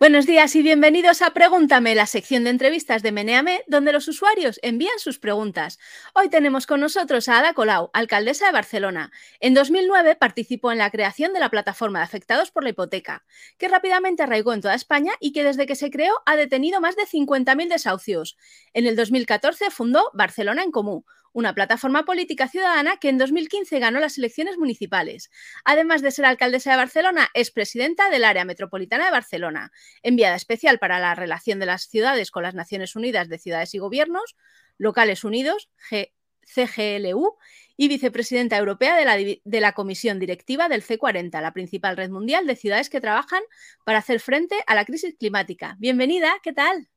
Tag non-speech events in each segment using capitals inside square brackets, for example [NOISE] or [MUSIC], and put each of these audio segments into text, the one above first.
Buenos días y bienvenidos a Pregúntame, la sección de entrevistas de Meneame, donde los usuarios envían sus preguntas. Hoy tenemos con nosotros a Ada Colau, alcaldesa de Barcelona. En 2009 participó en la creación de la plataforma de afectados por la hipoteca, que rápidamente arraigó en toda España y que desde que se creó ha detenido más de 50.000 desahucios. En el 2014 fundó Barcelona en Común, una plataforma política ciudadana que en 2015 ganó las elecciones municipales. Además de ser alcaldesa de Barcelona, es presidenta del Área Metropolitana de Barcelona, enviada especial para la relación de las ciudades con las Naciones Unidas de Ciudades y Gobiernos, Locales Unidos, CGLU, y vicepresidenta europea de la, de la, Comisión Directiva del C40, la principal red mundial de ciudades que trabajan para hacer frente a la crisis climática. Bienvenida, ¿qué tal?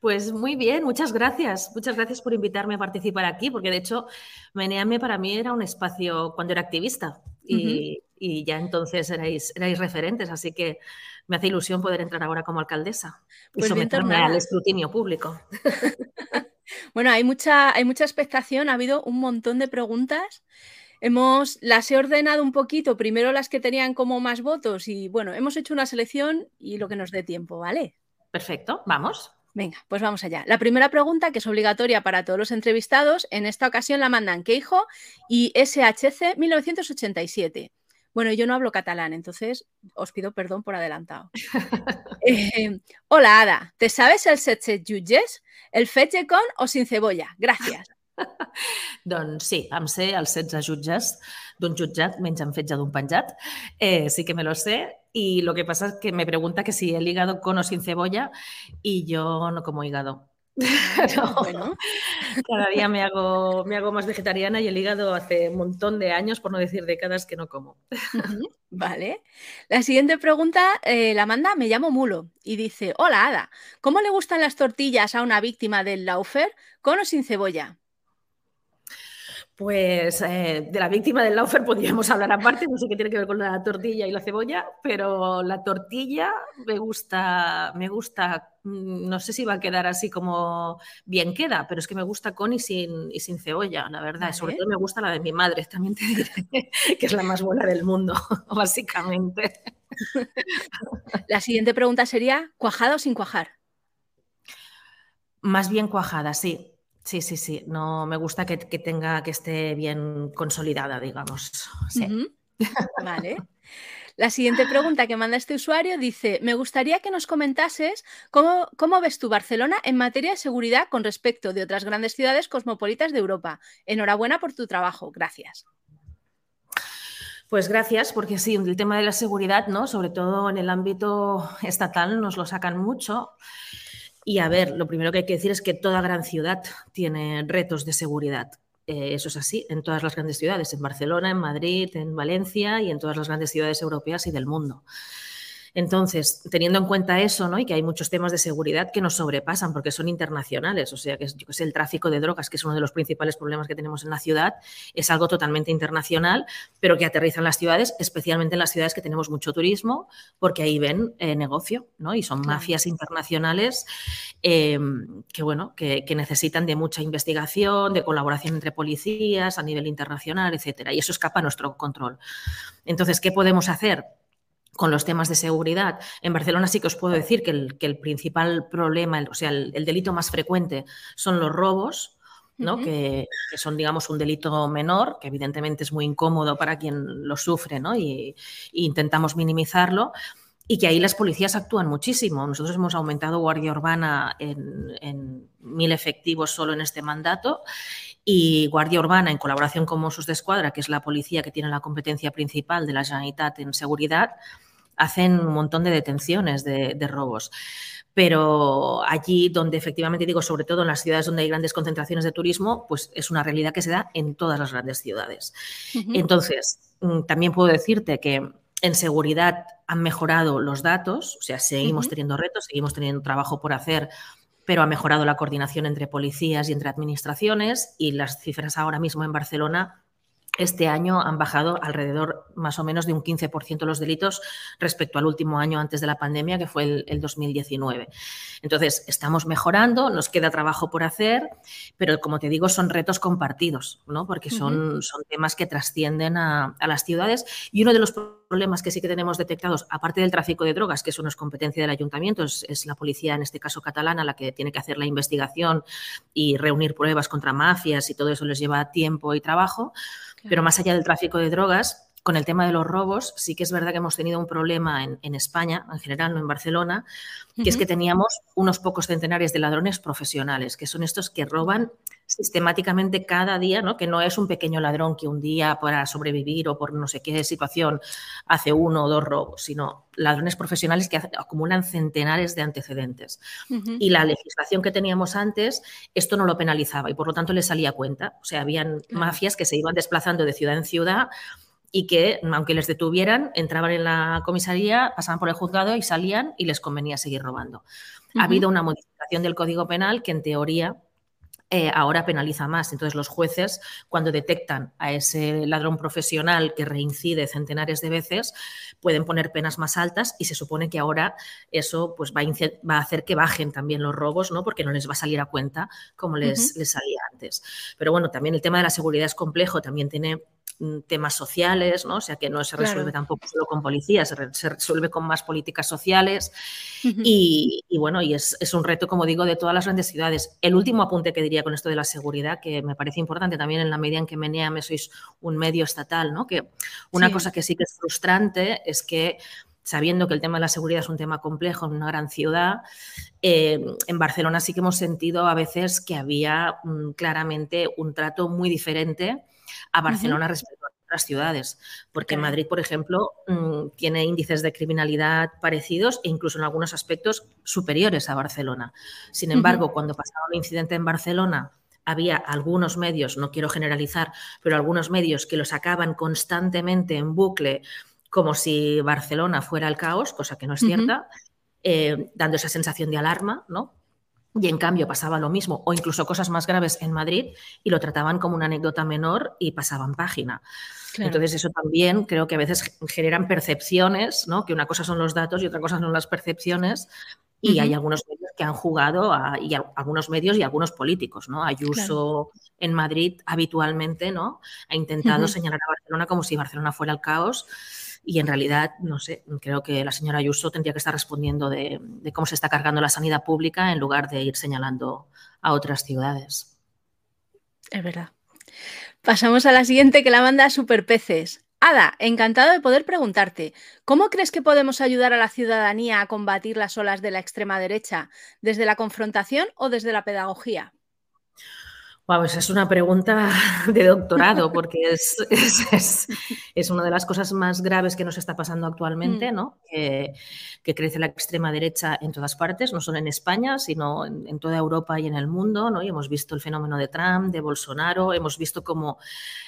Pues muy bien, muchas gracias. Muchas gracias por invitarme a participar aquí, porque de hecho Meneame para mí era un espacio cuando era activista y, ya entonces erais, erais, referentes, así que me hace ilusión poder entrar ahora como alcaldesa y pues someterme al escrutinio público. [LAUGHS] bueno, hay mucha, hay mucha expectación, ha habido un montón de preguntas. Hemos, las he ordenado un poquito, primero las que tenían como más votos y bueno, hemos hecho una selección y lo que nos dé tiempo, ¿vale? Perfecto, vamos. Venga, pues vamos allá. La primera pregunta, que es obligatoria para todos los entrevistados, en esta ocasión la mandan Keijo y SHC 1987. Bueno, yo no hablo catalán, entonces os pido perdón por adelantado. [LAUGHS] Eh, hola, Ada. ¿Te sabes el setze jutges? ¿El fetge con o sin cebolla? Gracias. [LAUGHS] doncs sí, em sé els 16 jutges d'un jutjat menys en fetge d'un penjat. Eh, sí que me lo sé Y lo que pasa es que me pregunta que si el hígado con o sin cebolla y yo no como hígado. [LAUGHS] bueno. Cada día me hago, me hago más vegetariana y el hígado hace un montón de años, por no decir décadas, que no como. Vale. La siguiente pregunta eh, la manda Me llamo Mulo y dice: Hola Ada, ¿cómo le gustan las tortillas a una víctima del Laufer con o sin cebolla? Pues eh, de la víctima del Laufer podríamos hablar aparte, no sé qué tiene que ver con la tortilla y la cebolla, pero la tortilla me gusta, me gusta, mm, no sé si va a quedar así como bien queda, pero es que me gusta con y sin, y sin cebolla, la verdad. Sobre todo me gusta la de mi madre, también te diré, [LAUGHS] que es la más buena del mundo, [LAUGHS] básicamente. La siguiente pregunta sería, ¿cuajada o sin cuajar? Más bien cuajada, sí. Sí, sí, sí. No me gusta que, tenga, que esté bien consolidada, digamos. [LAUGHS] Vale. La siguiente pregunta que manda este usuario dice: Me gustaría que nos comentases cómo, cómo, ves tu Barcelona en materia de seguridad con respecto de otras grandes ciudades cosmopolitas de Europa. Enhorabuena por tu trabajo. Gracias. Pues gracias, porque sí, el tema de la seguridad, ¿no? Sobre todo en el ámbito estatal, nos lo sacan mucho. Y a ver, lo primero que hay que decir es que toda gran ciudad tiene retos de seguridad. Eh, eso es así en todas las grandes ciudades, en Barcelona, en Madrid, en Valencia y en todas las grandes ciudades europeas y del mundo. Entonces, teniendo en cuenta eso, ¿no? Y que hay muchos temas de seguridad que nos sobrepasan porque son internacionales, o sea, que es, el tráfico de drogas, que es uno de los principales problemas que tenemos en la ciudad, es algo totalmente internacional, pero que aterriza en las ciudades, especialmente en las ciudades que tenemos mucho turismo, porque ahí ven eh, negocio, ¿no? Y son mafias internacionales em, que, bueno, que, que necesitan de mucha investigación, de colaboración entre policías a nivel internacional, etcétera. Y eso escapa a nuestro control. Entonces, ¿qué podemos hacer? Con los temas de seguridad. En Barcelona sí que os puedo decir que el, principal problema, o sea, el, delito más frecuente son los robos, ¿no? que, son, digamos, un delito menor, que evidentemente es muy incómodo para quien lo sufre, ¿no? y, intentamos minimizarlo. Y que ahí las policías actúan muchísimo. Nosotros hemos aumentado Guardia Urbana en, en mil efectivos solo en este mandato y Guardia Urbana, en colaboración con Mossos de Escuadra, que es la policía que tiene la competencia principal de la Generalitat en seguridad, hacen un montón de detenciones de, robos. Pero allí donde efectivamente digo, sobre todo en las ciudades donde hay grandes concentraciones de turismo, pues es una realidad que se da en todas las grandes ciudades. Entonces, mm, también puedo decirte que en seguridad han mejorado los datos, o sea, seguimos teniendo retos, seguimos teniendo trabajo por hacer, pero ha mejorado la coordinación entre policías y entre administraciones y las cifras ahora mismo en Barcelona este año han bajado alrededor más o menos de un 15% los delitos respecto al último año antes de la pandemia, que fue el, 2019. Entonces, estamos mejorando, nos queda trabajo por hacer, pero como te digo, son retos compartidos, ¿no? porque son, son temas que trascienden a, las ciudades y uno de los problemas que sí que tenemos detectados, aparte del tráfico de drogas, que eso no es competencia del ayuntamiento, es, la policía, en este caso catalana, la que tiene que hacer la investigación y reunir pruebas contra mafias y todo eso les lleva tiempo y trabajo. Pero más allá del tráfico de drogas, con el tema de los robos, sí que es verdad que hemos tenido un problema en, España, en general, no en Barcelona, que es que teníamos unos pocos centenares de ladrones profesionales, que son estos que roban sistemáticamente cada día, ¿no? que no es un pequeño ladrón que un día para sobrevivir o por no sé qué situación hace uno o dos robos, sino ladrones profesionales que acumulan centenares de antecedentes. Y la legislación que teníamos antes, esto no lo penalizaba y por lo tanto le salía cuenta. O sea, habían mafias que se iban desplazando de ciudad en ciudad y que, aunque les detuvieran, entraban en la comisaría, pasaban por el juzgado y salían y les convenía seguir robando. Ha habido una modificación del Código Penal que, en teoría, eh, ahora penaliza más. Entonces, los jueces, cuando detectan a ese ladrón profesional que reincide centenares de veces, pueden poner penas más altas y se supone que ahora eso pues, va, a, hacer que bajen también los robos, ¿no? porque no les va a salir a cuenta como les, les salía antes. Pero bueno, también el tema de la seguridad es complejo, también tiene temas sociales, ¿no? O sea, que no se resuelve tampoco solo con policías, se, resuelve con más políticas sociales. y, bueno, y es, un reto, como digo, de todas las grandes ciudades. El último apunte que diría con esto de la seguridad, que me parece importante también en la medida en que me sois un medio estatal, ¿no? Que una cosa que sí que es frustrante es que sabiendo que el tema de la seguridad es un tema complejo en una gran ciudad, eh, en Barcelona sí que hemos sentido a veces que había mm, claramente un trato muy diferente a Barcelona respecto a otras ciudades, porque Madrid, por ejemplo, mm, tiene índices de criminalidad parecidos e incluso en algunos aspectos superiores a Barcelona. Sin embargo, cuando pasaba un incidente en Barcelona, había algunos medios, no quiero generalizar, pero algunos medios que lo sacaban constantemente en bucle como si Barcelona fuera el caos, cosa que no es cierta, eh, dando esa sensación de alarma, ¿no? Y en cambio pasaba lo mismo, o incluso cosas más graves en Madrid, y lo trataban como una anécdota menor y pasaban página. Entonces, eso también creo que a veces generan percepciones, ¿no? Que una cosa son los datos y otra cosa son las percepciones. Y hay algunos medios que han jugado, y algunos medios y algunos políticos, ¿no? Ayuso en Madrid habitualmente, ¿no? Ha intentado señalar a Barcelona como si Barcelona fuera el caos y en realidad, no sé, creo que la señora Ayuso tendría que estar respondiendo de, cómo se está cargando la sanidad pública en lugar de ir señalando a otras ciudades. Es verdad. Pasamos a la siguiente que la manda Super Peces. Ada, encantado de poder preguntarte, ¿cómo crees que podemos ayudar a la ciudadanía a combatir las olas de la extrema derecha? ¿Desde la confrontación o desde la pedagogía? Pues es una pregunta [LAUGHS] de doctorado, porque es, es, una de las cosas más graves que nos está pasando actualmente, mm. ¿no? Que, crece la extrema derecha en todas partes, no solo en España, sino en, toda Europa y en el mundo, ¿no? Y hemos visto el fenómeno de Trump, de Bolsonaro, hemos visto cómo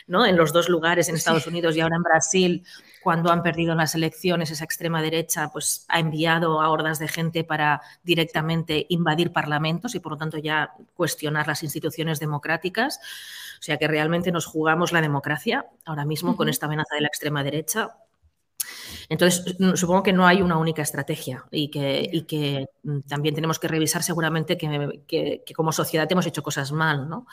¿no? en los dos lugares, en Estados Unidos y ahora en Brasil, cuando han perdido las elecciones, esa extrema derecha pues, ha enviado a hordas de gente para directamente invadir parlamentos y, por lo tanto, ya cuestionar las instituciones democráticas. O sea que realmente nos jugamos la democracia ahora mismo con esta amenaza de la extrema derecha. Entonces, supongo que no hay una única estrategia y que, que mm, también tenemos que revisar seguramente que, como sociedad hemos hecho cosas mal, ¿no?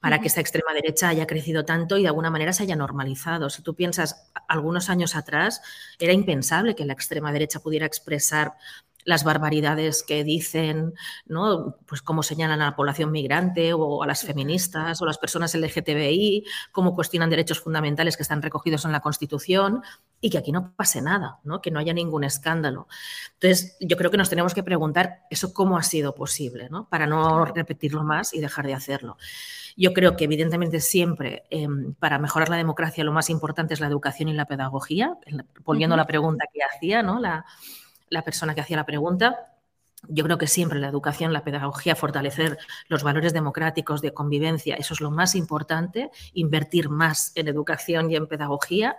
Para que esta extrema derecha haya crecido tanto y de alguna manera se haya normalizado. Si tú piensas, algunos años atrás era impensable que la extrema derecha pudiera expresar las barbaridades que dicen, ¿no? Pues cómo señalan a la población migrante o a las feministas o las personas LGTBI, cómo cuestionan derechos fundamentales que están recogidos en la Constitución y que aquí no pase nada, ¿no? Que no haya ningún escándalo. Entonces, yo creo que nos tenemos que preguntar eso cómo ha sido posible, ¿no? Para no repetirlo más y dejar de hacerlo. Yo creo que evidentemente siempre em, para mejorar la democracia lo más importante es la educación y la pedagogía, volviendo a la pregunta que hacía, ¿no? La, la persona que hacía la pregunta. Yo creo que siempre la educación, la pedagogía, fortalecer los valores democráticos de convivencia, eso es lo más importante, invertir más en educación y en pedagogía.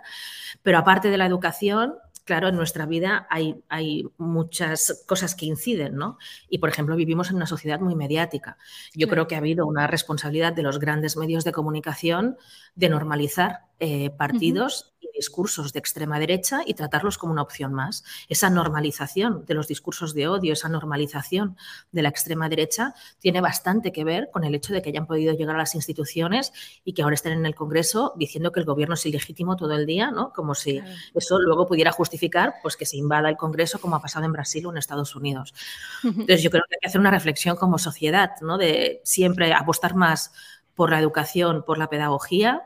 Pero aparte de la educación, claro, en nuestra vida hay, hay, muchas cosas que inciden, ¿no? Y, por ejemplo, vivimos en una sociedad muy mediática. Yo creo que ha habido una responsabilidad de los grandes medios de comunicación de normalizar eh, partidos discursos de extrema derecha y tratarlos como una opción más. Esa normalización de los discursos de odio, esa normalización de la extrema derecha tiene bastante que ver con el hecho de que hayan podido llegar a las instituciones y que ahora estén en el Congreso diciendo que el gobierno es ilegítimo todo el día, ¿no? Como si eso luego pudiera justificar pues, que se invada el Congreso como ha pasado en Brasil o en Estados Unidos. Entonces yo creo que hay que hacer una reflexión como sociedad, ¿no? De siempre apostar más por la educación, por la pedagogía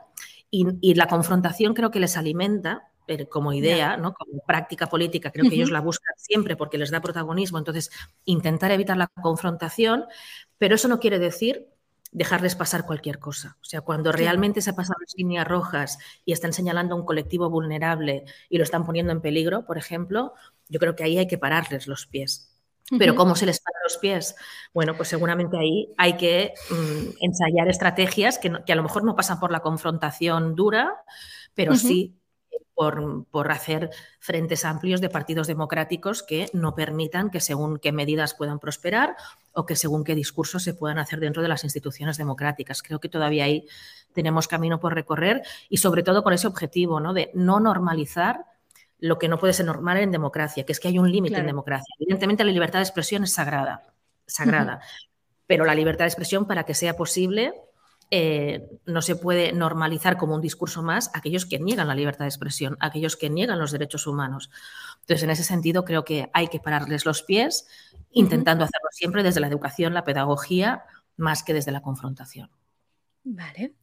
y, la confrontación creo que les alimenta como idea, ¿no? como práctica política, creo que ellos la buscan siempre porque les da protagonismo, entonces intentar evitar la confrontación, pero eso no quiere decir dejarles pasar cualquier cosa. O sea, cuando realmente se pasan las líneas rojas y están señalando a un colectivo vulnerable y lo están poniendo en peligro, por ejemplo, yo creo que ahí hay que pararles los pies. Pero ¿cómo se les para los pies? Bueno, pues seguramente ahí hay que mm, ensayar estrategias que, a lo mejor no pasan por la confrontación dura, pero sí por, por, hacer frentes amplios de partidos democráticos que no permitan que según qué medidas puedan prosperar o que según qué discursos se puedan hacer dentro de las instituciones democráticas. Creo que todavía ahí tenemos camino por recorrer y sobre todo con ese objetivo ¿no? de no normalizar lo que no puede ser normal en democracia, que es que hay un límite en democracia. Evidentemente la libertad de expresión es sagrada, sagrada, pero la libertad de expresión para que sea posible eh, no se puede normalizar como un discurso más aquellos que niegan la libertad de expresión, aquellos que niegan los derechos humanos. Entonces, en ese sentido, creo que hay que pararles los pies, intentando hacerlo siempre desde la educación, la pedagogía, más que desde la confrontación. Vale.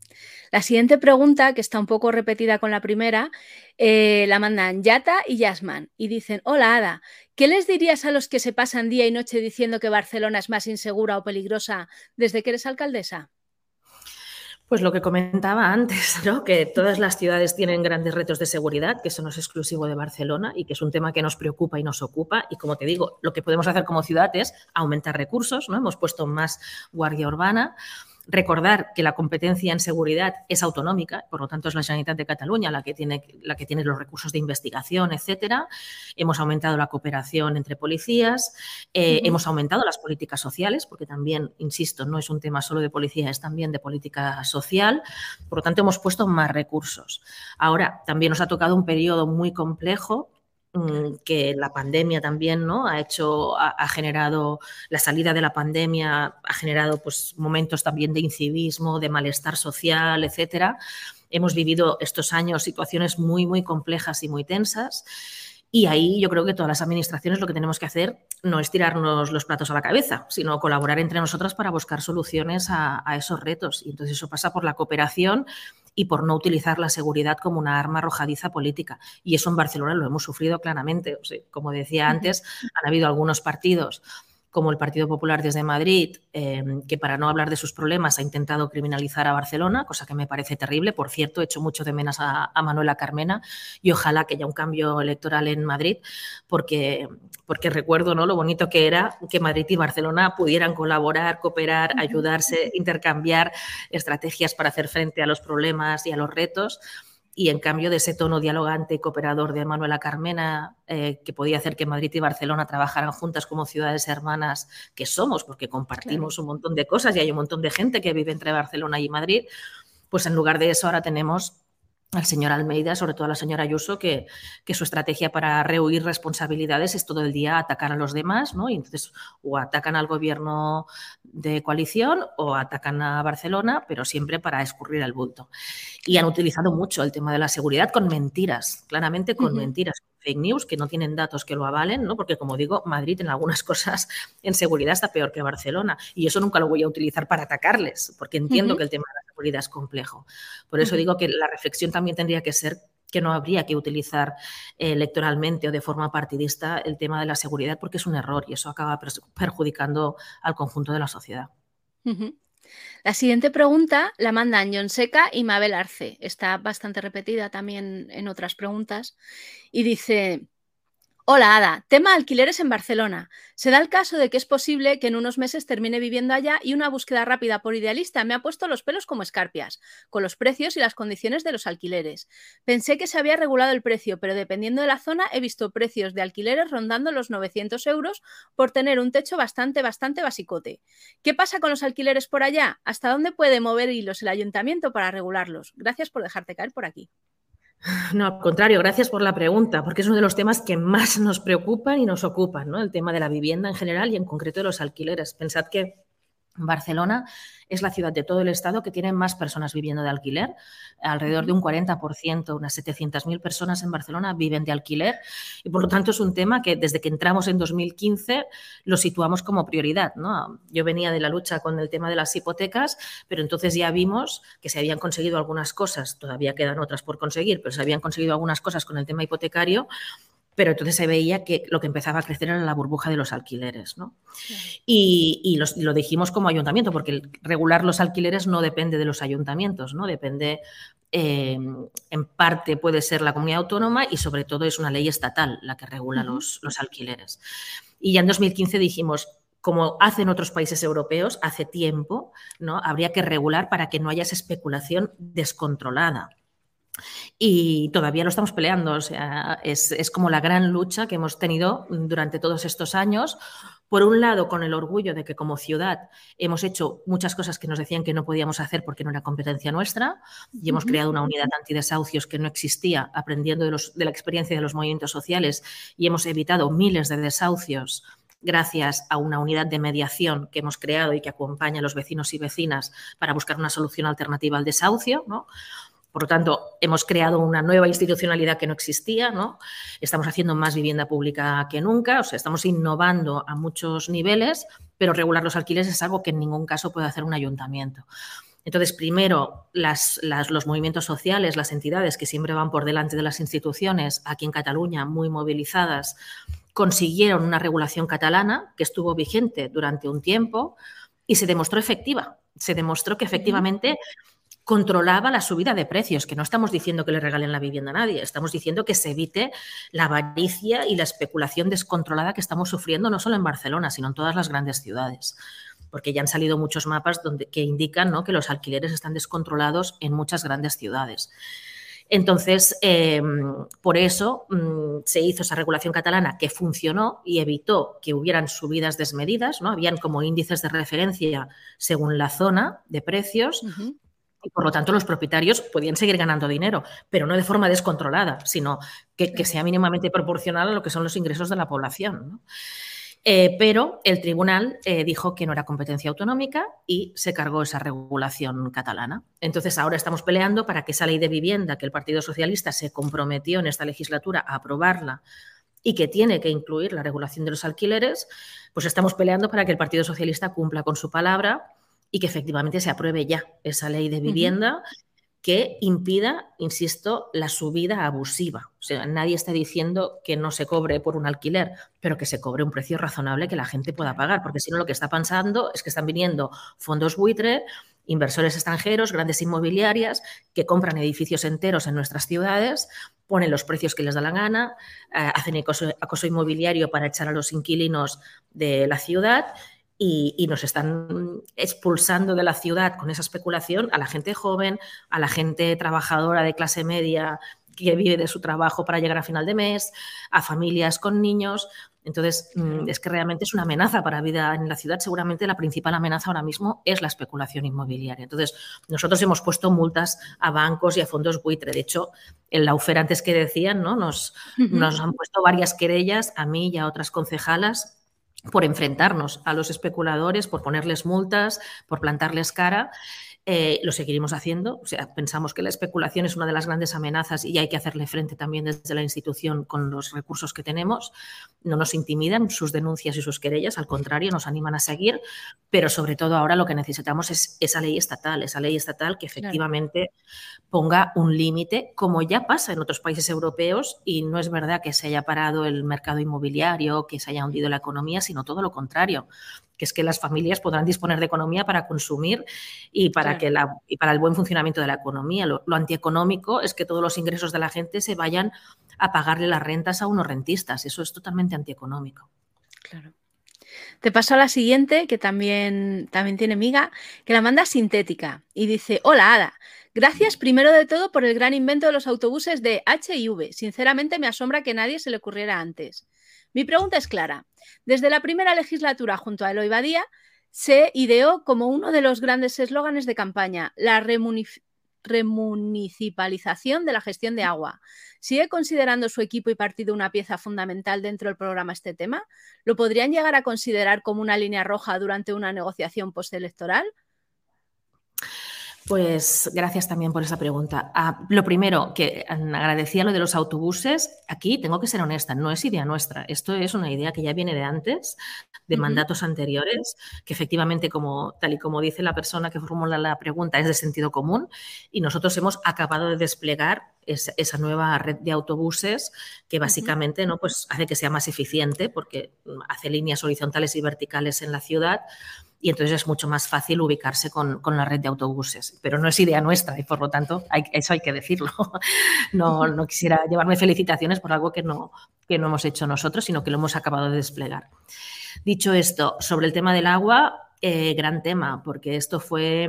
La siguiente pregunta, que está un poco repetida con la primera, eh, la mandan Yata y Yasman y dicen, hola Ada, ¿qué les dirías a los que se pasan día y noche diciendo que Barcelona es más insegura o peligrosa desde que eres alcaldesa? Pues lo que comentaba antes, ¿no? que todas las ciudades tienen grandes retos de seguridad, que eso no es exclusivo de Barcelona y que es un tema que nos preocupa y nos ocupa. Y como te digo, lo que podemos hacer como ciudad es aumentar recursos, ¿no? hemos puesto más guardia urbana. Recordar que la competencia en seguridad es autonómica, por lo tanto es la Generalitat de Cataluña la que tiene, la que tiene los recursos de investigación, etcétera. Hemos aumentado la cooperación entre policías, eh, hemos aumentado las políticas sociales, porque también, insisto, no es un tema solo de policía, es también de política social. Por lo tanto, hemos puesto más recursos. Ahora, también nos ha tocado un periodo muy complejo que la pandemia también ¿no? ha hecho, ha, generado, la salida de la pandemia ha generado pues, momentos también de incivismo, de malestar social, etcétera. Hemos vivido estos años situaciones muy, muy complejas y muy tensas. Y ahí yo creo que todas las administraciones lo que tenemos que hacer no es tirarnos los platos a la cabeza, sino colaborar entre nosotras para buscar soluciones a, a esos retos. Y entonces eso pasa por la cooperación y por no utilizar la seguridad como una arma arrojadiza política. Y eso en Barcelona lo hemos sufrido claramente. como decía antes, han habido algunos partidos como el Partido Popular desde Madrid, em, que para no hablar de sus problemas ha intentado criminalizar a Barcelona, cosa que me parece terrible. Por cierto, he hecho mucho de menos a, Manuela Carmena y ojalá que haya un cambio electoral en Madrid, porque, porque recuerdo ¿no? lo bonito que era que Madrid y Barcelona pudieran colaborar, cooperar, ayudarse, intercambiar estrategias para hacer frente a los problemas y a los retos y en cambio de ese tono dialogante y cooperador de Manuela Carmena, eh, que podía hacer que Madrid y Barcelona trabajaran juntas como ciudades hermanas que somos, porque compartimos un montón de cosas y hay un montón de gente que vive entre Barcelona y Madrid, pues en lugar de eso ahora tenemos al señor Almeida, sobre todo a la señora Ayuso, que, que, su estrategia para rehuir responsabilidades es todo el día atacar a los demás, ¿no? Y entonces o atacan al gobierno de coalición o atacan a Barcelona, pero siempre para escurrir el bulto. Y han utilizado mucho el tema de la seguridad con mentiras, claramente con mentiras fake news que no tienen datos que lo avalen, ¿no? Porque como digo, Madrid en algunas [LAUGHS] cosas en seguridad está peor que Barcelona y eso nunca lo voy a utilizar para atacarles, porque entiendo que el tema de la seguridad es complejo. Por eso digo que la reflexión también tendría que ser que no habría que utilizar electoralmente o de forma partidista el tema de la seguridad porque es un error y eso acaba perjudicando al conjunto de la sociedad. La siguiente pregunta la mandan John Seca y Mabel Arce. Está bastante repetida también en otras preguntas. Y dice, Hola Ada, tema alquileres en Barcelona. Se da el caso de que es posible que en unos meses termine viviendo allá y una búsqueda rápida por idealista me ha puesto los pelos como escarpias, con los precios y las condiciones de los alquileres. Pensé que se había regulado el precio, pero dependiendo de la zona he visto precios de alquileres rondando los 900 euros por tener un techo bastante, bastante basicote. ¿Qué pasa con los alquileres por allá? ¿Hasta dónde puede mover hilos el ayuntamiento para regularlos? Gracias por dejarte caer por aquí. No, al contrario, gracias por la pregunta, porque es uno de los temas que más nos preocupan y nos ocupan, ¿no? El tema de la vivienda en general y en concreto de los alquileres. Pensad que Barcelona es la ciudad de todo el estado que tiene más personas viviendo de alquiler. Alrededor de un 40%, unas 700.000 personas en Barcelona viven de alquiler y por lo tanto es un tema que desde que entramos en 2015 lo situamos como prioridad. ¿no? Yo venía de la lucha con el tema de las hipotecas, pero entonces ya vimos que se habían conseguido algunas cosas, todavía quedan otras por conseguir, pero se habían conseguido algunas cosas con el tema hipotecario pero entonces se veía que lo que empezaba a crecer era la burbuja de los alquileres. ¿no? Y, lo dijimos como ayuntamiento, porque regular los alquileres no depende de los ayuntamientos, ¿no? depende, eh, en parte puede ser la comunidad autónoma y sobre todo es una ley estatal la que regula los, los alquileres. Y ya en 2015 dijimos, como hacen otros países europeos hace tiempo, ¿no? habría que regular para que no haya esa especulación descontrolada. Y todavía lo estamos peleando, o sea, es, como la gran lucha que hemos tenido durante todos estos años. Por un lado, con el orgullo de que como ciudad hemos hecho muchas cosas que nos decían que no podíamos hacer porque no era competencia nuestra y hemos creado una unidad antidesahucios que no existía, aprendiendo de, de la experiencia de los movimientos sociales y hemos evitado miles de desahucios gracias a una unidad de mediación que hemos creado y que acompaña a los vecinos y vecinas para buscar una solución alternativa al desahucio. ¿no? Por lo tanto, hemos creado una nueva institucionalidad que no existía, ¿no? Estamos haciendo más vivienda pública que nunca, o sea, estamos innovando a muchos niveles, pero regular los alquileres es algo que en ningún caso puede hacer un ayuntamiento. Entonces, primero, los movimientos sociales, las entidades que siempre van por delante de las instituciones, aquí en Cataluña, muy movilizadas, consiguieron una regulación catalana que estuvo vigente durante un tiempo y se demostró efectiva. Se demostró que efectivamente controlaba la subida de precios, que no estamos diciendo que le regalen la vivienda a nadie, estamos diciendo que se evite la avaricia y la especulación descontrolada que estamos sufriendo no solo en Barcelona, sino en todas las grandes ciudades. Porque ya han salido muchos mapas donde, que indican ¿no? que los alquileres están descontrolados en muchas grandes ciudades. Entonces, em, por eso mm, se hizo esa regulación catalana que funcionó y evitó que hubieran subidas desmedidas, ¿no? Habían como índices de referencia según la zona de precios y por lo tanto los propietarios podían seguir ganando dinero, pero no de forma descontrolada, sino que, sea mínimamente proporcional a lo que son los ingresos de la población. Eh, pero el tribunal eh, dijo que no era competencia autonómica y se cargó esa regulación catalana. Entonces ahora estamos peleando para que esa ley de vivienda que el Partido Socialista se comprometió en esta legislatura a aprobarla y que tiene que incluir la regulación de los alquileres, pues estamos peleando para que el Partido Socialista cumpla con su palabra y que efectivamente se apruebe ya esa ley de vivienda que impida, insisto, la subida abusiva. O sea, nadie está diciendo que no se cobre por un alquiler, pero que se cobre un precio razonable que la gente pueda pagar, porque si no lo que está pasando es que están viniendo fondos buitre, inversores extranjeros, grandes inmobiliarias que compran edificios enteros en nuestras ciudades, ponen los precios que les da la gana, eh, hacen acoso inmobiliario para echar a los inquilinos de la ciudad y, nos están expulsando de la ciudad con esa especulación a la gente joven, a la gente trabajadora de clase media que vive de su trabajo para llegar a final de mes, a familias con niños. Entonces, mm, es que realmente es una amenaza para la vida en la ciudad. Seguramente la principal amenaza ahora mismo es la especulación inmobiliaria. Entonces, nosotros hemos puesto multas a bancos y a fondos buitre. De hecho, en la UFER antes que decían, ¿no? Nos, nos han puesto varias querellas a mí y a otras concejalas por enfrentarnos a los especuladores, por ponerles multas, por plantarles cara. Eh, lo seguiremos haciendo. O sea, pensamos que la especulación es una de las grandes amenazas y hay que hacerle frente también desde la institución con los recursos que tenemos. No nos intimidan sus denuncias y sus querellas, al contrario, nos animan a seguir, pero sobre todo ahora lo que necesitamos es esa ley estatal, esa ley estatal que efectivamente ponga un límite, como ya pasa en otros países europeos, y no es verdad que se haya parado el mercado inmobiliario, que se haya hundido la economía, sino todo lo contrario que es que las familias podrán disponer de economía para consumir y para, que la, y para el buen funcionamiento de la economía. Lo, antieconómico es que todos los ingresos de la gente se vayan a pagarle las rentas a unos rentistas. Eso es totalmente antieconómico. Claro. Te paso a la siguiente, que también, también tiene miga, que la manda sintética y dice, hola Ada, gracias primero de todo por el gran invento de los autobuses de H y V. Sinceramente me asombra que nadie se le ocurriera antes. Mi pregunta es clara. Desde la primera legislatura junto a Eloy Badía se ideó como uno de los grandes eslóganes de campaña la, remunicipalización de la gestión de agua. ¿Sigue considerando su equipo y partido una pieza fundamental dentro del programa este tema? ¿Lo podrían llegar a considerar como una línea roja durante una negociación postelectoral? Pues gracias también por esa pregunta. Ah, lo primero, que agradecía lo de los autobuses. Aquí tengo que ser honesta, no es idea nuestra. Esto es una idea que ya viene de antes, de mandatos anteriores, que efectivamente, como, tal y como dice la persona que formula la pregunta, es de sentido común. Y nosotros hemos acabado de desplegar esa, nueva red de autobuses que básicamente ¿no? pues hace que sea más eficiente porque hace líneas horizontales y verticales en la ciudad y entonces es mucho más fácil ubicarse con, la red de autobuses. Pero no es idea nuestra y por lo tanto eso hay que decirlo. [LAUGHS] No, no, quisiera llevarme felicitaciones por algo que no, que no hemos hecho nosotros, sino que lo hemos acabado de desplegar. Dicho esto, sobre el tema del agua, eh, gran tema, porque esto fue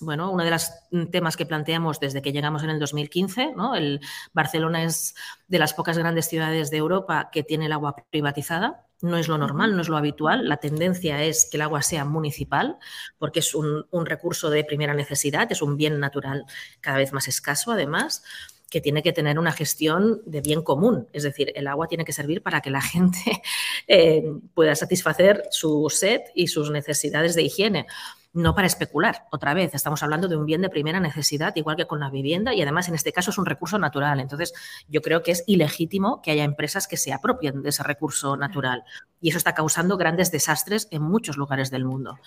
bueno, uno de los temas que planteamos desde que llegamos en el 2015. ¿no? El Barcelona es de las pocas grandes ciudades de Europa que tiene el agua privatizada. No es lo normal, no es lo habitual. La tendencia es que el agua sea municipal, porque es un, recurso de primera necesidad, es un bien natural cada vez más escaso, además que tiene que tener una gestión de bien común. Es decir, el agua tiene que servir para que la [LAUGHS] gente eh, pueda satisfacer su sed y sus necesidades de higiene no para especular. Otra vez, estamos hablando de un bien de primera necesidad, igual que con la vivienda, y además en este caso es un recurso natural. Entonces, yo creo que es ilegítimo que haya empresas que se apropien de ese recurso natural. Y eso está causando grandes desastres en muchos lugares del mundo.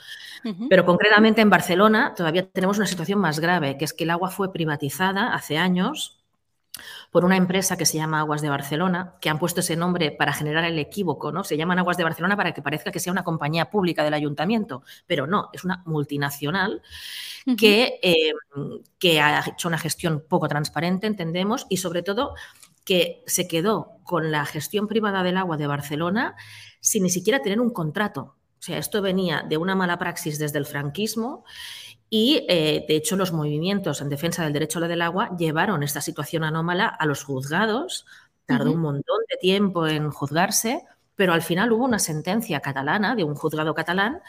Pero concretamente en Barcelona todavía tenemos una situación más grave, que es que el agua fue privatizada hace años por una empresa que se llama Aguas de Barcelona, que han puesto ese nombre para generar el equívoco, ¿no? Se llaman Aguas de Barcelona para que parezca que sea una compañía pública del ayuntamiento, pero no, es una multinacional que, eh, que ha hecho una gestión poco transparente, entendemos, y sobre todo que se quedó con la gestión privada del agua de Barcelona sin ni siquiera tener un contrato. O sea, esto venía de una mala praxis desde el franquismo y, eh, de hecho, los movimientos en defensa del derecho a lo del agua llevaron esta situación anómala a los juzgados. Tardó un montón de tiempo en juzgarse, pero al final hubo una sentencia catalana de un juzgado catalán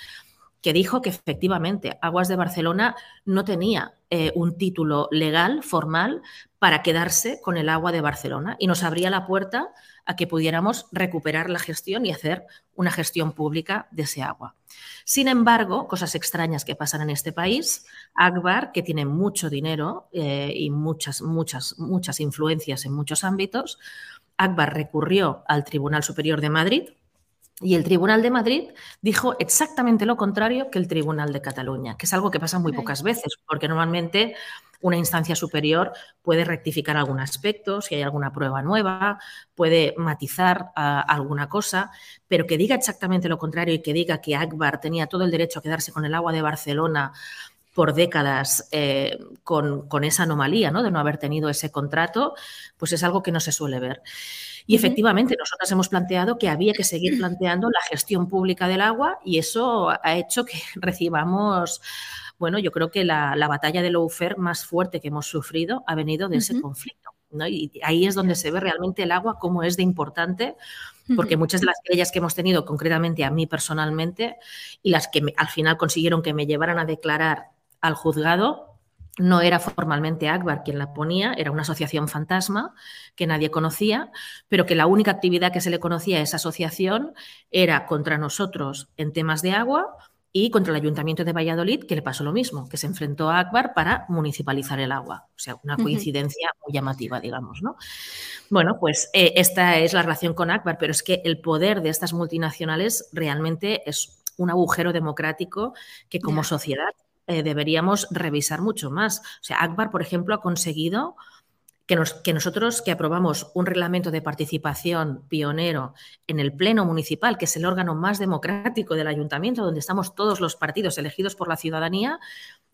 que dijo que efectivamente Aguas de Barcelona no tenía eh, un título legal, formal, para quedarse con el agua de Barcelona y nos abría la puerta a que pudiéramos recuperar la gestión y hacer una gestión pública de ese agua. Sin embargo, cosas extrañas que pasan en este país, Akbar, que tiene mucho dinero eh, y muchas, muchas, muchas influencias en muchos ámbitos, Akbar recurrió al Tribunal Superior de Madrid y el Tribunal de Madrid dijo exactamente lo contrario que el Tribunal de Cataluña, que es algo que pasa muy pocas veces, porque normalmente una instancia superior puede rectificar algún aspecto, si hay alguna prueba nueva, puede matizar ah, alguna cosa, pero que diga exactamente lo contrario y que diga que Akbar tenía todo el derecho a quedarse con el agua de Barcelona por décadas eh, con, esa anomalía ¿no? de no haber tenido ese contrato, pues es algo que no se suele ver. Y efectivamente, nosotros hemos planteado que había que seguir planteando la gestión pública del agua y eso ha hecho que [LAUGHS] recibamos bueno, yo creo que la, batalla de Loufer más fuerte que hemos sufrido ha venido de ese conflicto. Y ahí es donde se ve realmente el agua cómo es de importante, porque muchas de las querellas que hemos tenido, concretamente a mí personalmente, y las que al final consiguieron que me llevaran a declarar al juzgado, no era formalmente Akbar quien la ponía, era una asociación fantasma que nadie conocía, pero que la única actividad que se le conocía a esa asociación era contra nosotros en temas de agua y contra el Ayuntamiento de Valladolid, que le pasó lo mismo, que se enfrentó a Akbar para municipalizar el agua. O sea, una coincidencia muy llamativa, digamos, ¿no? Bueno, pues eh, esta es la relación con Akbar, pero es que el poder de estas multinacionales realmente es un agujero democrático que como sociedad eh, deberíamos revisar mucho más. O sea, Akbar, por ejemplo, ha conseguido que, nosotros que aprobamos un reglamento de participación pionero en el Pleno Municipal, que es el órgano más democrático del ayuntamiento, donde estamos todos los partidos elegidos por la ciudadanía,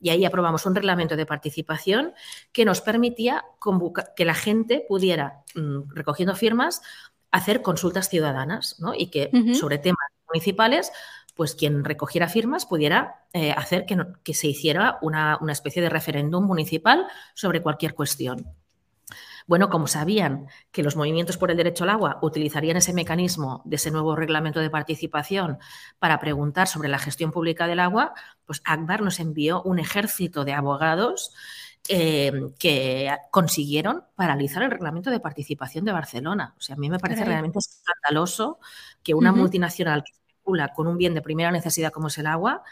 y ahí aprobamos un reglamento de participación que nos permitía que la gente pudiera, mm, recogiendo firmas, hacer consultas ciudadanas, ¿no? Y que sobre temas municipales pues quien recogiera firmas pudiera eh, hacer que, se hiciera una, una, especie de referéndum municipal sobre cualquier cuestión. Bueno, como sabían que los movimientos por el derecho al agua utilizarían ese mecanismo de ese nuevo reglamento de participación para preguntar sobre la gestión pública del agua, pues Akbar nos envió un ejército de abogados eh, que consiguieron paralizar el reglamento de participación de Barcelona. O sea, a mí me parece realmente escandaloso que una multinacional que con un bien de primera necesidad como es el agua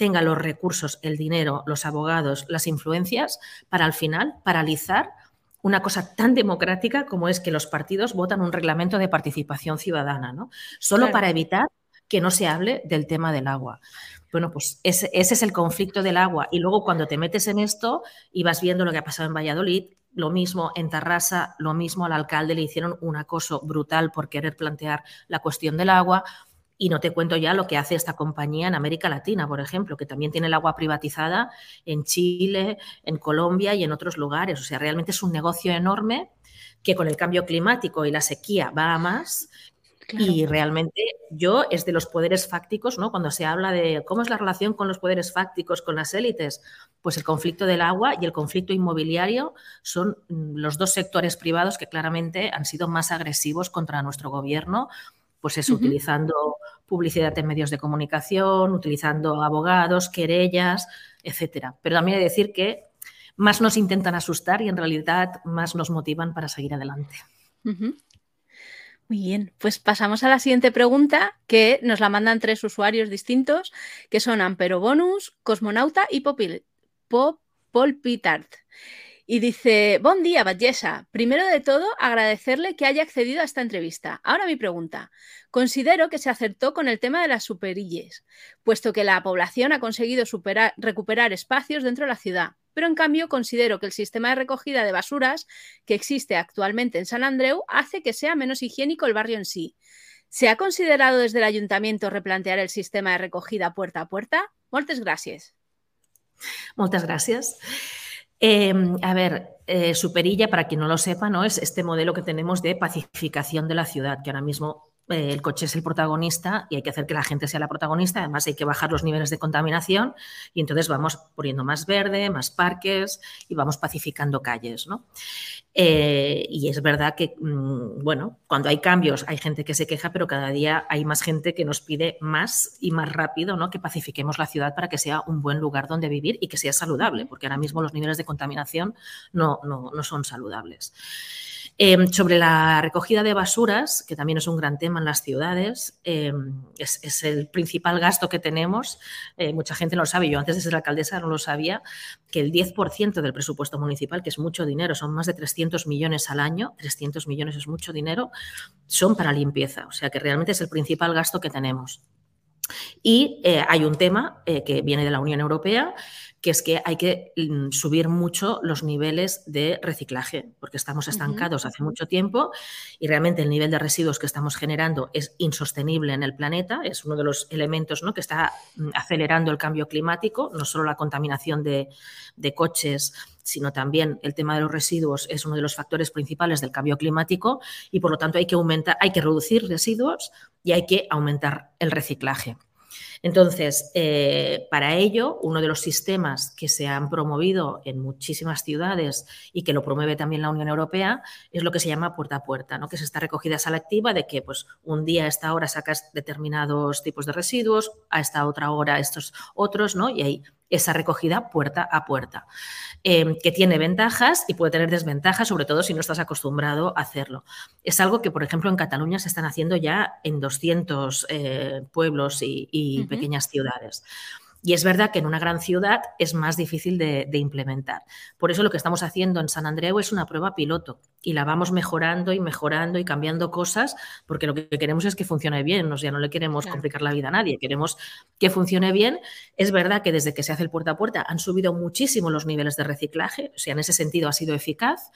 tenga los recursos, el dinero, los abogados, las influencias para al final paralizar una cosa tan democrática como es que los partidos votan un reglamento de participación ciudadana, ¿no? Solo para evitar que no se hable del tema del agua. Bueno, pues ese, es el conflicto del agua. Y luego cuando te metes en esto y vas viendo lo que ha pasado en Valladolid, lo mismo en Tarrasa, lo mismo al alcalde le hicieron un acoso brutal por querer plantear la cuestión del agua. Y no te cuento ya lo que hace esta compañía en América Latina, por ejemplo, que también tiene el agua privatizada en Chile, en Colombia y en otros lugares. O sea, realmente es un negocio enorme que con el cambio climático y la sequía va a más. Y realmente yo es de los poderes fácticos, ¿no? Cuando se habla de cómo es la relación con los poderes fácticos, con las élites, pues el conflicto del agua y el conflicto inmobiliario son mm, los dos sectores privados que claramente han sido más agresivos contra nuestro gobierno pues es utilizando publicidad en medios de comunicación, utilizando abogados, querellas, etcétera. Pero también hay que decir que más nos intentan asustar y en realidad más nos motivan para seguir adelante. Muy bien, pues pasamos a la siguiente pregunta que nos la mandan tres usuarios distintos, que son Ampero Bonus, Cosmonauta y Popil, Pop, Polpitart. Y dice, buen día, Batllesa. Primero de todo, agradecerle que haya accedido a esta entrevista. Ahora mi pregunta. Considero que se acertó con el tema de las superilles, puesto que la población ha conseguido recuperar espacios dentro de la ciudad. Pero en cambio considero que el sistema de recogida de basuras que existe actualmente en San Andreu hace que sea menos higiénico el barrio en sí. ¿Se ha considerado desde el ayuntamiento replantear el sistema de recogida puerta a puerta? Muchas gracias. Muchas gracias. Em, a ver, eh, Superilla, para quien no lo sepa, ¿no? es este modelo que tenemos de pacificación de la ciudad, que ahora mismo eh, el coche es el protagonista y hay que hacer que la gente sea la protagonista. Además, hay que bajar los niveles de contaminación y entonces vamos poniendo más verde, más parques y vamos pacificando calles. Eh, y es verdad que, mm, bueno, cuando hay cambios hay gente que se queja, pero cada día hay más gente que nos pide más y más rápido ¿no? que pacifiquemos la ciudad para que sea un buen lugar donde vivir y que sea saludable, porque ahora mismo los niveles de contaminación no, no, no son saludables. Em, sobre la recogida de basuras, que también es un gran tema en las ciudades, em, es, el principal gasto que tenemos. Eh, mucha gente no lo sabe, yo antes de ser alcaldesa no lo sabía, que el 10% del presupuesto municipal, que es mucho dinero, son más de 300 millones al año, 300 millones es mucho dinero, son para limpieza. O sea que realmente es el principal gasto que tenemos. Y eh, hay un tema eh, que viene de la Unión Europea, que es que hay que mm, subir mucho los niveles de reciclaje, porque estamos estancados hace mucho tiempo y realmente el nivel de residuos que estamos generando es insostenible en el planeta, es uno de los elementos ¿no? que está mm, acelerando el cambio climático, no solo la contaminación de, de coches, sino también el tema de los residuos es uno de los factores principales del cambio climático y por lo tanto hay que aumentar, hay que reducir residuos y hay que aumentar el reciclaje. Entonces, eh, para ello, uno de los sistemas que se han promovido en muchísimas ciudades y que lo promueve también la Unión Europea es lo que se llama puerta a puerta, ¿no? que es esta recogida selectiva de que pues, un día a esta hora sacas determinados tipos de residuos, a esta otra hora estos otros, ¿no? y ahí esa recogida puerta a puerta, em, que tiene ventajas y puede tener desventajas, sobre todo si no estás acostumbrado a hacerlo. Es algo que, por ejemplo, en Cataluña se están haciendo ya en 200 eh, pueblos y, pequeñas ciudades. Y es verdad que en una gran ciudad es más difícil de, implementar. Por eso lo que estamos haciendo en San Andreu es una prueba piloto y la vamos mejorando y mejorando y cambiando cosas porque lo que queremos es que funcione bien. O sea, no le queremos complicar la vida a nadie, queremos que funcione bien. Es verdad que desde que se hace el puerta a puerta han subido muchísimo los niveles de reciclaje, o sea, en ese sentido ha sido eficaz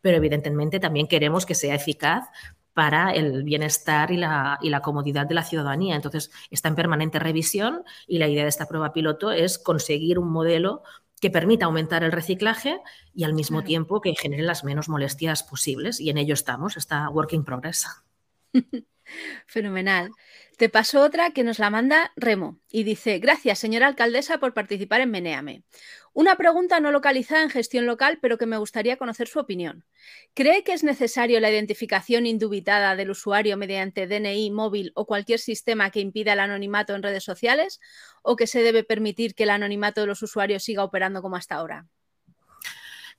pero evidentemente también queremos que sea eficaz para el bienestar y la, y la, comodidad de la ciudadanía. Entonces, está en permanente revisión y la idea de esta prueba piloto es conseguir un modelo que permita aumentar el reciclaje y al mismo tiempo que genere las menos molestias posibles. Y en ello estamos, está work in progress. [LAUGHS] Fenomenal. Te paso otra que nos la manda Remo y dice, gracias señora alcaldesa por participar en Meneame. Una pregunta no localizada en gestión local, pero que me gustaría conocer su opinión. ¿Cree que es necesario la identificación indubitada del usuario mediante DNI, móvil o cualquier sistema que impida el anonimato en redes sociales? ¿O que se debe permitir que el anonimato de los usuarios siga operando como hasta ahora?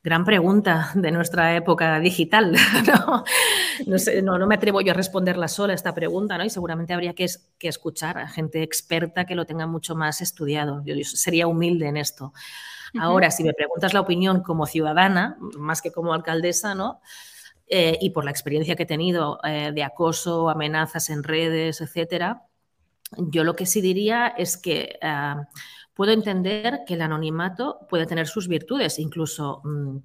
Gran pregunta de nuestra época digital. [LAUGHS] ¿no? No, me atrevo yo a responderla sola esta pregunta, ¿no? Y seguramente habría que, que escuchar a gente experta que lo tenga mucho más estudiado. Yo, sería humilde en esto. Ahora, si me preguntas la opinión como ciudadana, más que como alcaldesa, ¿no? Eh, y por la experiencia que he tenido eh, de acoso, amenazas en redes, etcétera, yo lo que sí diría es que ah, puedo entender que el anonimato puede tener sus virtudes, incluso mm,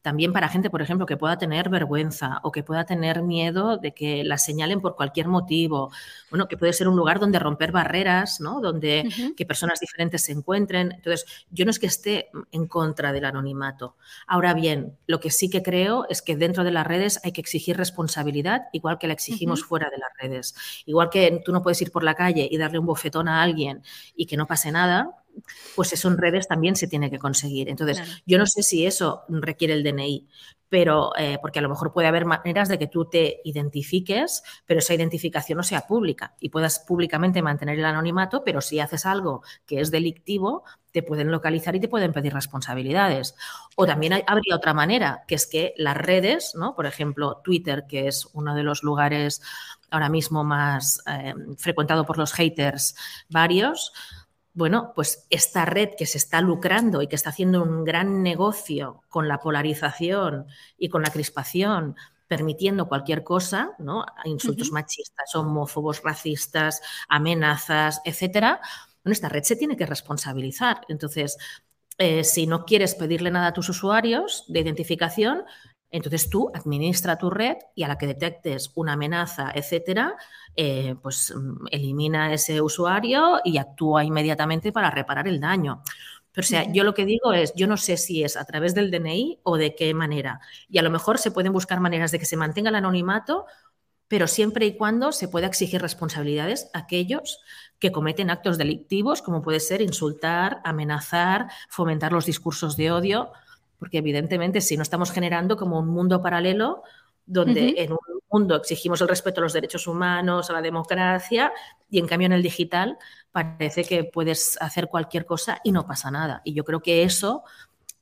también para gente, por ejemplo, que pueda tener vergüenza o que pueda tener miedo de que la señalen por cualquier motivo. Bueno, que puede ser un lugar donde romper barreras, ¿no? Donde que personas diferentes se encuentren. Entonces, yo no es que esté en contra del anonimato. Ahora bien, lo que sí que creo es que dentro de las redes hay que exigir responsabilidad, igual que la exigimos fuera de las redes. Igual que tú no puedes ir por la calle y darle un bofetón a alguien y que no pase nada, pues eso en redes también se tiene que conseguir. Entonces, yo no sé si eso requiere el DNI, pero eh, porque a lo mejor puede haber maneras de que tú te identifiques, pero esa identificación no sea pública y puedas públicamente mantener el anonimato, pero si haces algo que es delictivo, te pueden localizar y te pueden pedir responsabilidades. O también habría otra manera, que es que las redes, ¿no? por ejemplo, Twitter, que es uno de los lugares ahora mismo más eh, frecuentado por los haters varios, bueno, pues esta red que se está lucrando y que está haciendo un gran negocio con la polarización y con la crispación, permitiendo cualquier cosa, ¿no? Insultos machistas, homófobos, racistas, amenazas, etcétera. Bueno, esta red se tiene que responsabilizar. Entonces, eh, si no quieres pedirle nada a tus usuarios de identificación, entonces tú administra tu red y a la que detectes una amenaza, etcétera, eh, pues mm, elimina ese usuario y actúa inmediatamente para reparar el daño. Pero o sea, yo lo que digo es, yo no sé si es a través del DNI o de qué manera. Y a lo mejor se pueden buscar maneras de que se mantenga el anonimato, pero siempre y cuando se pueda exigir responsabilidades a aquellos que cometen actos delictivos, como puede ser insultar, amenazar, fomentar los discursos de odio porque evidentemente si no estamos generando como un mundo paralelo donde en un mundo exigimos el respeto a los derechos humanos, a la democracia, y en cambio en el digital parece que puedes hacer cualquier cosa y no pasa nada. Y yo creo que eso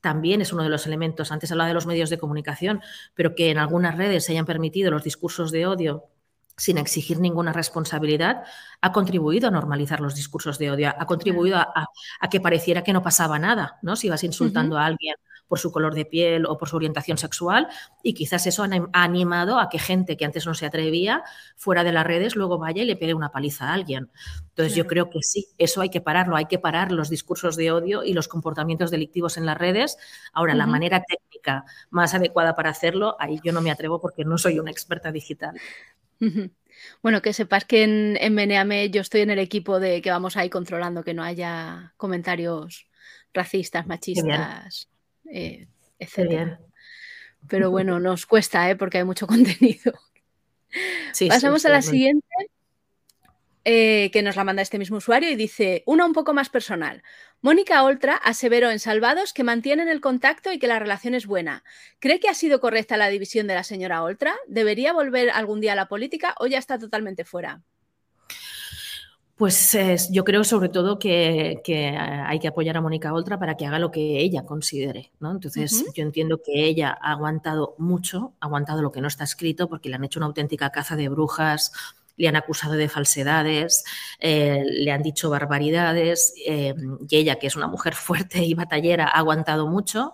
también es uno de los elementos, antes hablaba de los medios de comunicación, pero que en algunas redes se hayan permitido los discursos de odio sin exigir ninguna responsabilidad, ha contribuido a normalizar los discursos de odio, ha contribuido a, que pareciera que no pasaba nada, ¿no? Si vas insultando a alguien por su color de piel o por su orientación sexual y quizás eso ha animado a que gente que antes no se atrevía fuera de las redes luego vaya y le pegue una paliza a alguien. Entonces yo creo que sí, eso hay que pararlo, hay que parar los discursos de odio y los comportamientos delictivos en las redes. Ahora, la manera técnica más adecuada para hacerlo, ahí yo no me atrevo porque no soy una experta digital. Bueno, que sepas que en, en Meneame yo estoy en el equipo de que vamos ahí controlando que no haya comentarios racistas, machistas, eh, Pero bueno, nos cuesta, ¿eh? porque hay mucho [LAUGHS] contenido. Pasamos a la siguiente, eh, que nos la manda este mismo usuario y dice, una un poco más personal. Mónica Oltra aseveró en Salvados que mantienen el contacto y que la relación es buena. ¿Cree que ha sido correcta la división de la señora Oltra? ¿Debería volver algún día a la política o ya está totalmente fuera? Pues yo creo sobre todo que, hay que apoyar a Mónica Oltra para que haga lo que ella considere. ¿no? Entonces yo entiendo que ella ha aguantado mucho, ha aguantado lo que no está escrito porque le han hecho una auténtica caza de brujas, le han acusado de falsedades, eh, le han dicho barbaridades eh, y ella, que es una mujer [LAUGHS] fuerte y batallera, ha aguantado mucho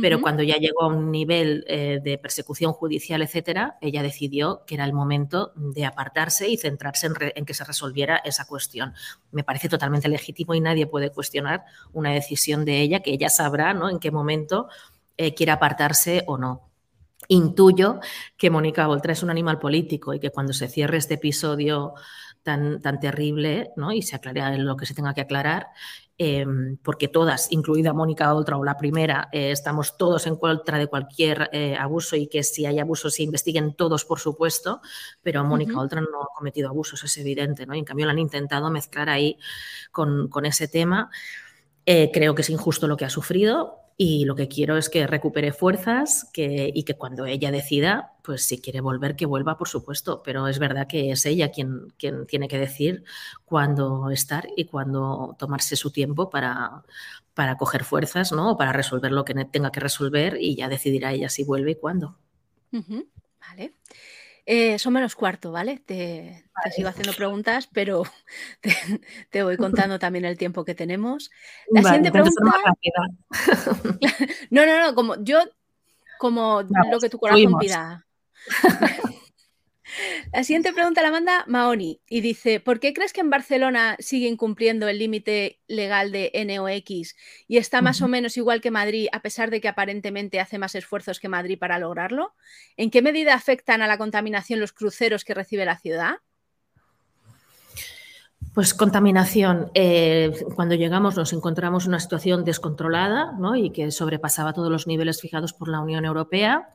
pero cuando ya llegó a un nivel eh, de persecución judicial, etcétera, ella decidió que era el momento de apartarse y centrarse en, que se resolviera esa cuestión. Me parece totalmente legítimo y nadie puede cuestionar una decisión de ella, que ella sabrá ¿no? en qué momento eh, quiere apartarse o no. Intuyo que Mónica Oltra es un animal político y que cuando se cierre este episodio tan, tan terrible ¿no? y se aclare lo que se tenga que aclarar, Em, porque todas, incluida Mónica Oltra o la primera, eh, estamos todos en contra de cualquier eh, abuso y que si hay abusos se investiguen todos, por supuesto, pero Mónica Oltra no ha cometido abusos, es evidente, ¿no? Y en cambio lo han intentado mezclar ahí con, ese tema. Eh, creo que es injusto lo que ha sufrido, y lo que quiero es que recupere fuerzas que, y que cuando ella decida, pues si quiere volver, que vuelva, por supuesto, pero es verdad que es ella quien, quien tiene que decir cuándo estar y cuándo tomarse su tiempo para, para coger fuerzas, ¿no? O para resolver lo que tenga que resolver y ya decidirá ella si vuelve y cuándo. Vale. Eh, son menos cuarto, ¿vale? Te, sigo haciendo preguntas, pero [LAUGHS] te, voy [LAUGHS] contando también el tiempo que tenemos. La siguiente pregunta. [LAUGHS] no, no, no, como yo, como lo que tu corazón pida. La siguiente pregunta la manda Maoni y dice, ¿por qué crees que en Barcelona sigue incumpliendo el límite legal de NOx y está más o menos igual que Madrid a pesar de que aparentemente hace más esfuerzos que Madrid para lograrlo? ¿En qué medida afectan a la contaminación los cruceros que recibe la ciudad? Pues contaminación. Eh, cuando llegamos nos encontramos en una situación descontrolada y que sobrepasaba todos los niveles fijados por la Unión Europea.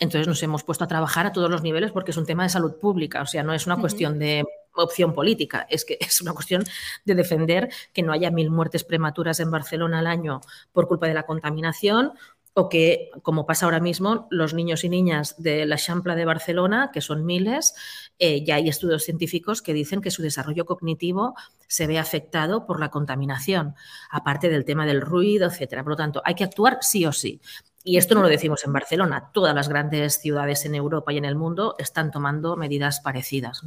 Entonces nos hemos puesto a trabajar a todos los niveles porque es un tema de salud pública, o sea, no es una cuestión de opción política, es que [LAUGHS] es una cuestión de defender que no haya mil muertes prematuras en Barcelona al año por culpa de la contaminación o que, como pasa ahora mismo, los niños y niñas de la Champla de Barcelona, que son miles, eh, ya hay estudios científicos que dicen que su desarrollo cognitivo se ve afectado por la contaminación, aparte del tema del ruido, etcétera. Por lo tanto, hay que actuar sí o sí. Y esto no lo decimos en Barcelona, todas las grandes ciudades en Europa y en el mundo están tomando medidas parecidas.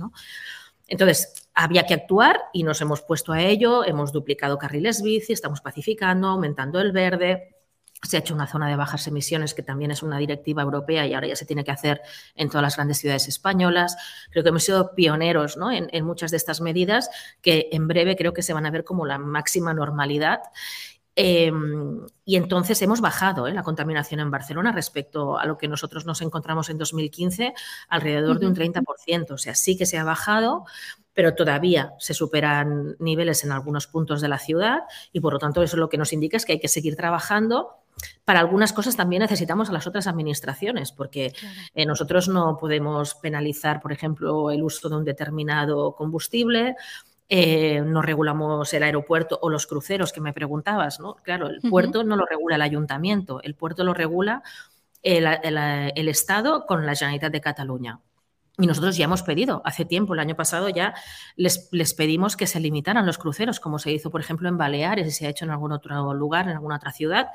Entonces, había que actuar y nos hemos puesto a ello, hemos duplicado carriles bici, estamos pacificando, aumentando el verde. Se ha hecho una zona de bajas emisiones que también es una directiva europea y ahora ya se tiene que hacer en todas las grandes ciudades españolas. Creo que hemos sido pioneros en, en muchas de estas medidas que en breve creo que se van a ver como la máxima normalidad Em, y entonces hemos bajado ¿eh? la contaminación en Barcelona respecto a lo que nosotros nos encontramos en 2015, alrededor de un 30%. O sea, sí que se ha bajado, pero todavía se superan niveles en algunos puntos de la ciudad y por lo tanto eso lo que nos indica es que hay que seguir trabajando. Para algunas cosas también necesitamos a las otras administraciones, porque eh, nosotros no podemos penalizar, por ejemplo, el uso de un determinado combustible eh, no regulamos el aeropuerto o los cruceros que me preguntabas, ¿no? Claro, el puerto no lo regula el ayuntamiento, el puerto lo regula el, Estado con la Generalitat de Cataluña. Y nosotros ya hemos pedido, hace tiempo, el año pasado ya les, les, pedimos que se limitaran los cruceros, como se hizo, por ejemplo, en Baleares y se ha hecho en algún otro lugar, en alguna otra ciudad,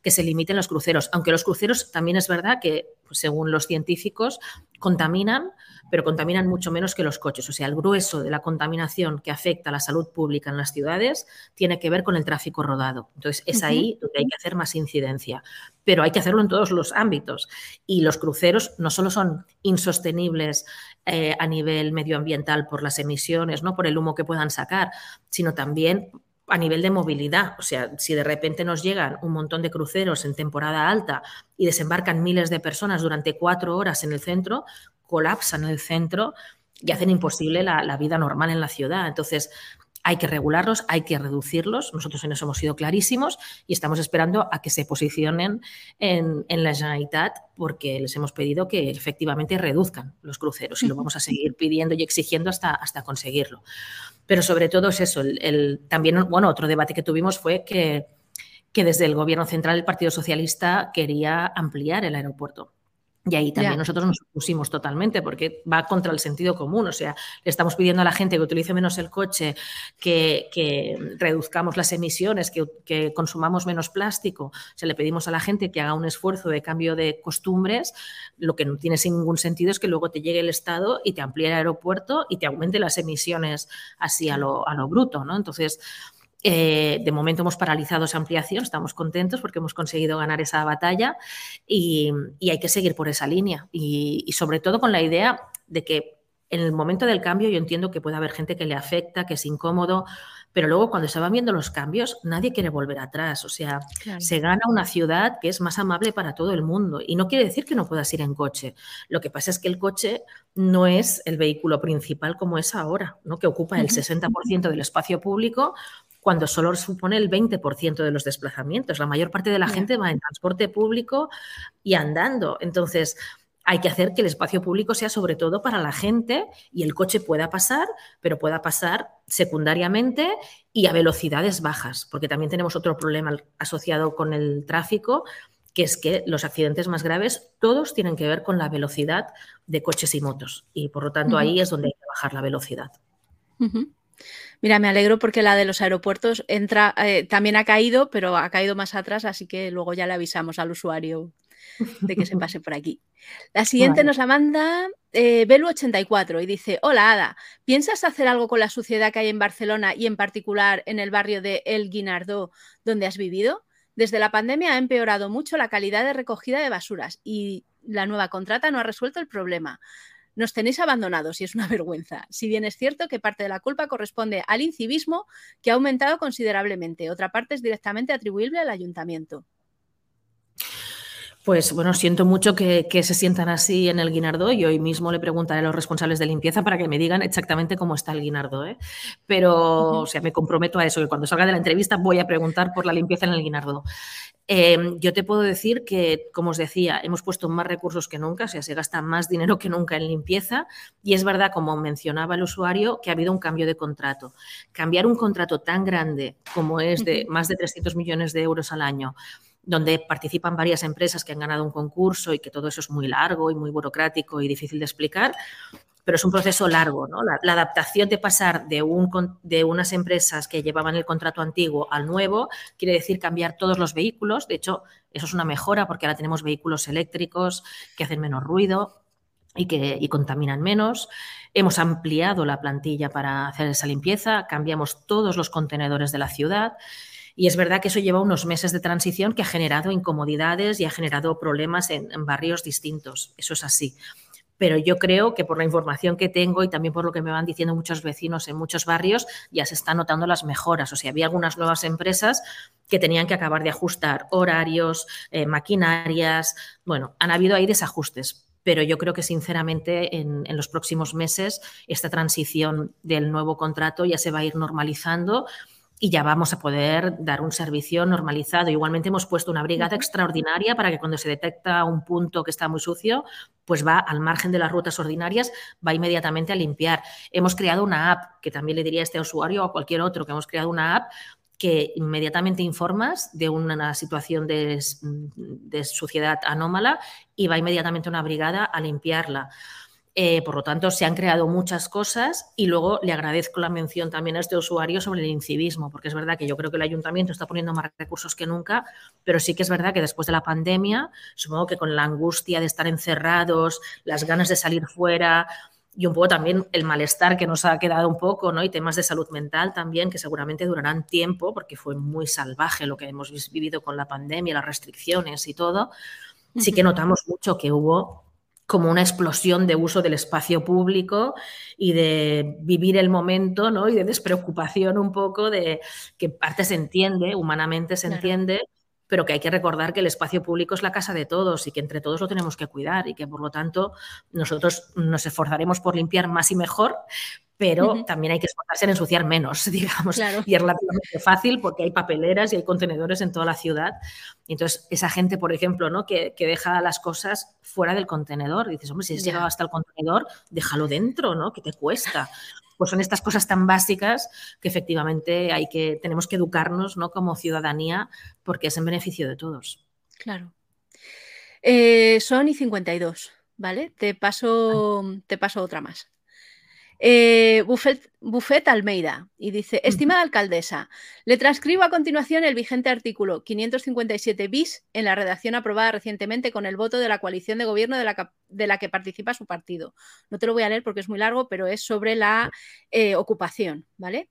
que se limiten los cruceros. Aunque los cruceros también es verdad que, pues, según los científicos, contaminan, pero contaminan mucho menos que los coches. O sea, el grueso de la contaminación que afecta a la salud pública en las ciudades tiene que ver con el tráfico rodado. Entonces, es ahí donde hay que hacer más incidencia. Pero hay que hacerlo en todos los ámbitos. Y los cruceros no solo son insostenibles eh, a nivel medioambiental por las emisiones, no por el humo que puedan sacar, sino también a nivel de movilidad. O sea, si de repente nos llegan un montón de cruceros en temporada alta y desembarcan miles de personas durante cuatro horas en el centro, colapsan el centro y hacen imposible la, vida normal en la ciudad. Entonces, hay que regularlos, hay que reducirlos. Nosotros en eso hemos sido clarísimos y estamos esperando a que se posicionen en, la Generalitat porque les hemos pedido que efectivamente reduzcan los cruceros y lo vamos a seguir pidiendo y exigiendo hasta, hasta conseguirlo. Pero sobre todo es eso. El, también, bueno, otro debate que tuvimos fue que, que desde el Gobierno Central el Partido Socialista quería ampliar el aeropuerto. Y ahí también nosotros nos opusimos totalmente porque va contra el sentido común. O sea, le estamos pidiendo a la gente que utilice menos el coche, que, reduzcamos las emisiones, que, consumamos menos plástico. O sea, le pedimos a la gente que haga un esfuerzo de cambio de costumbres. Lo que no tiene sin ningún sentido es que luego te llegue el Estado y te amplíe el aeropuerto y te aumente las emisiones así a lo, a lo bruto. ¿no? Entonces, eh, de momento hemos paralizado esa ampliación, estamos contentos porque hemos conseguido ganar esa batalla y, hay que seguir por esa línea y, sobre todo con la idea de que en el momento del cambio yo entiendo que puede haber gente que le afecta, que es incómodo, pero luego cuando se van viendo los cambios nadie quiere volver atrás, o sea, se gana una ciudad que es más amable para todo el mundo y no quiere decir que no puedas ir en coche. Lo que pasa es que el coche no es el vehículo principal como es ahora, ¿no? que ocupa el 60% del espacio público, cuando solo supone el 20% de los desplazamientos. La mayor parte de la gente va en transporte público y andando. Entonces, hay que hacer que el espacio público sea sobre todo para la gente y el coche pueda pasar, pero pueda pasar secundariamente y a velocidades bajas, porque también tenemos otro problema asociado con el tráfico, que es que los accidentes más graves todos tienen que ver con la velocidad de coches y motos y por lo tanto ahí es donde hay que bajar la velocidad. Mira, me alegro porque la de los aeropuertos entra, eh, también ha caído, pero ha caído más atrás, así que luego ya le avisamos al usuario de que se pase por aquí. La siguiente nos la manda eh, Belu84 y dice, hola Ada, ¿piensas hacer algo con la suciedad que hay en Barcelona y en particular en el barrio de El Guinardó donde has vivido? Desde la pandemia ha empeorado mucho la calidad de recogida de basuras y la nueva contrata no ha resuelto el problema. Nos tenéis abandonados y es una [LAUGHS] vergüenza. Si bien es cierto que parte de la culpa corresponde al incivismo, que ha aumentado considerablemente, otra parte es directamente atribuible al ayuntamiento. Pues bueno, siento mucho que, se sientan así en el Guinardó y hoy mismo le preguntaré a los responsables de limpieza para que me digan exactamente cómo está el Guinardó. ¿eh? Pero, o sea, me comprometo a eso, que cuando salga de la entrevista voy a preguntar por la limpieza en el Guinardó. Em, yo te puedo decir que, como os decía, hemos puesto más recursos que nunca, o sea, se gasta más dinero que nunca en limpieza y es verdad, como mencionaba el usuario, que ha habido un cambio de contrato. Cambiar un contrato tan grande como es de más de 300 millones de euros al año donde participan varias empresas que han ganado un concurso y que todo eso es muy largo y muy burocrático y difícil de explicar, pero es un proceso largo. ¿no? La, adaptación de pasar de, un, de unas empresas que llevaban el contrato antiguo al nuevo quiere decir cambiar todos los vehículos. De hecho, eso es una mejora porque ahora tenemos vehículos eléctricos que hacen menos ruido y que y contaminan menos. Hemos ampliado la plantilla para hacer esa limpieza, cambiamos todos los contenedores de la ciudad y es verdad que eso lleva unos meses de transición que ha generado incomodidades y ha generado problemas en, barrios distintos. Eso es así pero yo creo que por la información que tengo y también por lo que me van diciendo muchos vecinos en muchos barrios, ya se están notando las mejoras. O sea, había algunas nuevas empresas que tenían que acabar de ajustar horarios, eh, maquinarias. Bueno, han habido ahí desajustes, pero yo creo que sinceramente en, en, los próximos meses esta transición del nuevo contrato ya se va a ir normalizando y ya vamos a poder dar un servicio normalizado. Igualmente hemos puesto una brigada extraordinaria para que cuando se detecta un punto que está muy sucio, pues va al margen de las rutas ordinarias, va inmediatamente a limpiar. Hemos creado una app, que también le diría a este usuario o a cualquier otro, que hemos creado una app que inmediatamente informas de una situación de, de suciedad anómala y va inmediatamente una brigada a limpiarla. Eh, por lo tanto, se han creado muchas cosas y luego le agradezco la mención también a este usuario sobre el incivismo, porque es verdad que yo creo que el ayuntamiento está poniendo más recursos que nunca, pero sí que es verdad que después de la pandemia, supongo que con la angustia de estar encerrados, las ganas de salir fuera y un poco también el malestar que nos ha quedado un poco, ¿no? Y temas de salud mental también que seguramente durarán tiempo, porque fue muy salvaje lo que hemos vivido con la pandemia, las restricciones y todo. Sí que notamos mucho que hubo como una explosión de uso del espacio público y de vivir el momento, ¿no? Y de despreocupación un poco de que parte se entiende, humanamente se entiende, pero que hay que recordar que el espacio público es la casa de todos y que entre todos lo tenemos que cuidar y que por lo tanto nosotros nos esforzaremos por limpiar más y mejor, pero también hay que esforzarse en ensuciar menos, [LAUGHS] digamos. Y es relativamente fácil porque hay papeleras y hay contenedores en toda la ciudad. Entonces, esa gente, por ejemplo, ¿no? que, deja las cosas fuera del contenedor, dices, hombre, si has llegado hasta el contenedor, déjalo dentro, ¿no? Que te cuesta. Pues son estas cosas tan básicas que efectivamente hay que, tenemos que educarnos ¿no? como ciudadanía porque es en beneficio de todos. Claro. Eh, son y 52, ¿vale? Te paso, te paso otra más. Eh, Buffet, Almeida y dice, estimada alcaldesa, le transcribo a continuación el vigente artículo 557 bis en la redacción aprobada recientemente con el voto de la coalición de gobierno de la, que participa su partido. No te lo voy a leer porque es muy largo, pero es sobre la eh, ocupación, ¿vale?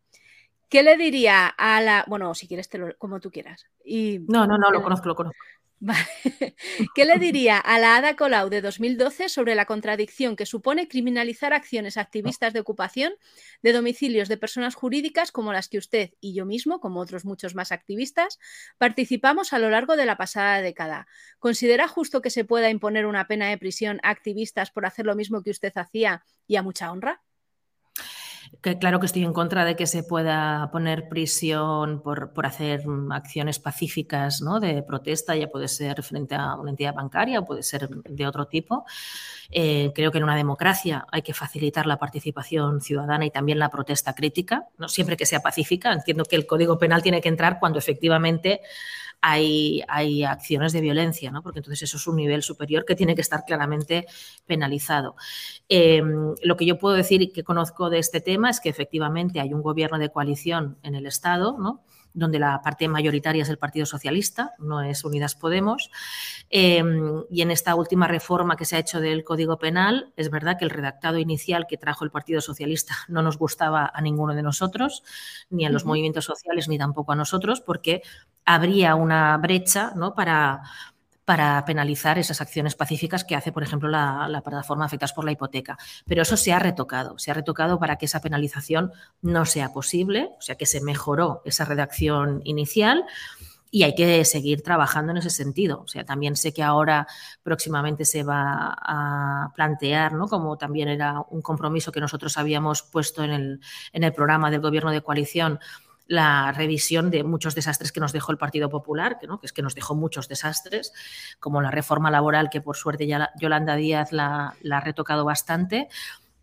¿Qué le diría a la... Bueno, si quieres, te lo, como tú quieras. Y, no, no, no, lo conozco, lo conozco. [LAUGHS] ¿Qué le diría a la Ada Colau de 2012 sobre la contradicción que supone criminalizar acciones activistas de ocupación de domicilios de personas jurídicas como las que usted y yo mismo, como otros muchos más activistas, participamos a lo largo de la pasada década? ¿Considera justo que se pueda imponer una pena de prisión a activistas por hacer lo mismo que usted hacía y a mucha honra? Que claro que estoy en contra de que se pueda poner prisión por, por hacer acciones pacíficas ¿no? de protesta, ya puede ser frente a una entidad bancaria o puede ser de otro tipo. Eh, creo que en una democracia hay que facilitar la participación ciudadana y también la protesta crítica, no siempre que sea pacífica. Entiendo que el Código Penal tiene que entrar cuando efectivamente hay, hay, acciones de violencia, ¿no? porque entonces eso es un nivel superior que tiene que estar claramente penalizado. Eh, lo que yo puedo decir y que conozco de este tema es que efectivamente hay un gobierno de coalición en el Estado, ¿no? donde la parte mayoritaria es el Partido Socialista, no es Unidas Podemos. Eh, y en esta última reforma que se ha hecho del Código Penal, es verdad que el redactado inicial que trajo el Partido Socialista [LAUGHS] no nos gustaba a ninguno de nosotros, ni a los movimientos sociales, ni tampoco a nosotros, porque habría una brecha ¿no? para para penalizar esas acciones pacíficas que hace, por ejemplo, la, plataforma afectadas por la hipoteca. Pero eso se ha retocado, se ha retocado para que esa penalización no sea posible, o sea que se mejoró esa redacción inicial y hay que seguir trabajando en ese sentido. O sea, también sé que ahora próximamente se va a plantear, ¿no? como también era un compromiso que nosotros habíamos puesto en el, en el programa del gobierno de coalición, la revisión de muchos desastres que nos dejó el Partido Popular, que, ¿no? que es que nos dejó muchos desastres, como la reforma laboral, que por suerte ya Yolanda Díaz la, ha retocado bastante,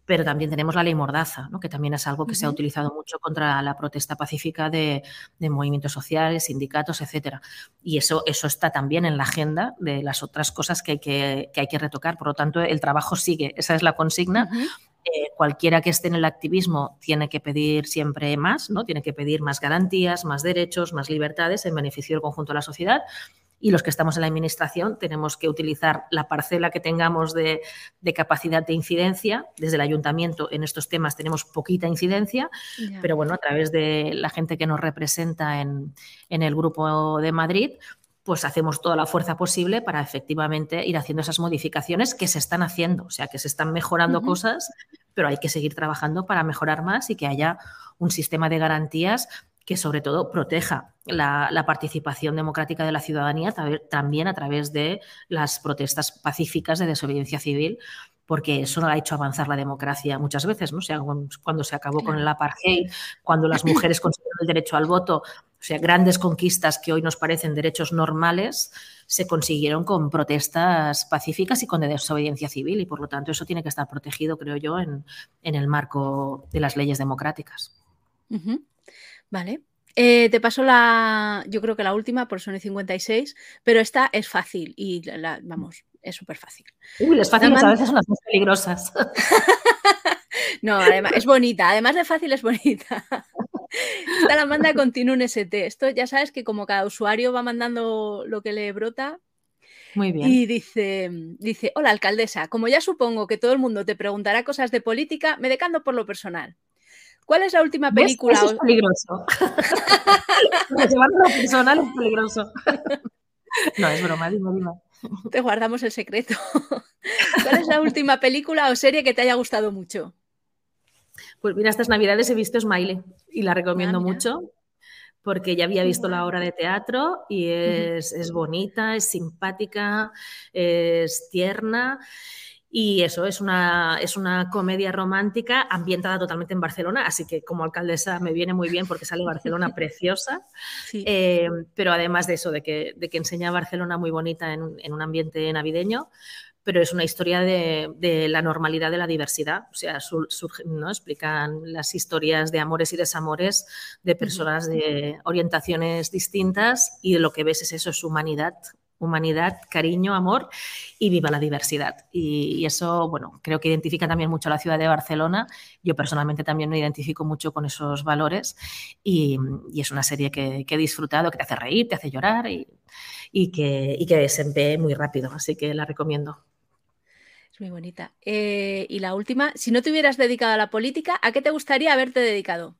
pero también tenemos la ley Mordaza, ¿no? que también es algo que se ha utilizado mucho contra la protesta pacífica de, movimientos sociales, sindicatos, etcétera. Y eso, eso está también en la agenda de las otras cosas que hay que, hay que retocar. Por lo tanto, el trabajo sigue. Esa es la consigna. Eh, cualquiera que esté en el activismo tiene que pedir siempre más, ¿no? Tiene que pedir más garantías, más derechos, más libertades en beneficio del conjunto de la sociedad. Y los que estamos en la administración tenemos que utilizar la parcela que tengamos de, capacidad de incidencia. Desde el ayuntamiento en estos temas tenemos poquita incidencia, pero bueno, a través de la gente que nos representa en, en el Grupo de Madrid, pues hacemos toda la fuerza posible para efectivamente ir haciendo esas modificaciones que se están haciendo, o sea, que se están mejorando cosas, pero hay que seguir trabajando para mejorar más y que haya un sistema de garantías que sobre todo proteja la, participación democrática de la ciudadanía también a través de las protestas pacíficas de desobediencia civil, porque eso ha hecho avanzar la democracia muchas veces, ¿no? sea, cuando se acabó con el apartheid, cuando las mujeres consiguieron el derecho al voto, o sea, grandes conquistas que hoy nos parecen derechos normales se consiguieron con protestas pacíficas y con desobediencia civil y por lo tanto eso tiene que estar protegido, creo yo, en, el marco de las leyes democráticas. Vale. Eh, te paso la, yo creo que la última, por son 56, pero esta es fácil y la, vamos, es súper fácil. Uy, las fáciles a veces son las más peligrosas. [LAUGHS] no, además, es bonita, además de fácil es bonita. Esta la manda un ST. Esto ya sabes que como cada usuario va mandando lo que le brota. Muy bien. Y dice, dice, hola alcaldesa, como ya supongo que todo el mundo te preguntará cosas de política, me decando por lo personal. ¿Cuál es la última película? Eso es peligroso. [LAUGHS] Llevarlo lo personal es peligroso. No, es broma, dime, dime. Te guardamos el secreto. [LAUGHS] ¿Cuál es la última película o serie que te haya gustado mucho? Pues mira, estas navidades he visto Smiley y la recomiendo ah, mucho porque ya había visto la obra de teatro y es, es, bonita, es simpática, es tierna. Y eso es una, es una comedia romántica ambientada totalmente en Barcelona, así que como alcaldesa me viene muy bien porque sale Barcelona [LAUGHS] preciosa. Eh, pero además de eso, de que, de que enseña Barcelona muy bonita en, en un ambiente navideño, pero es una historia de, la normalidad de la diversidad. O sea, ¿no? explican las historias de amores y desamores de personas de orientaciones distintas y lo que ves es eso, es humanidad, humanidad, cariño, amor y viva la diversidad. Y, eso, bueno, creo que identifica también mucho a la ciudad de Barcelona. Yo personalmente también me identifico mucho con esos valores y, es una serie que, he disfrutado, que te hace reír, te hace llorar y, que, que se ve muy rápido. Así que la recomiendo muy bonita. Eh, y la última, si no te hubieras dedicado a la política, ¿a qué te gustaría haberte dedicado?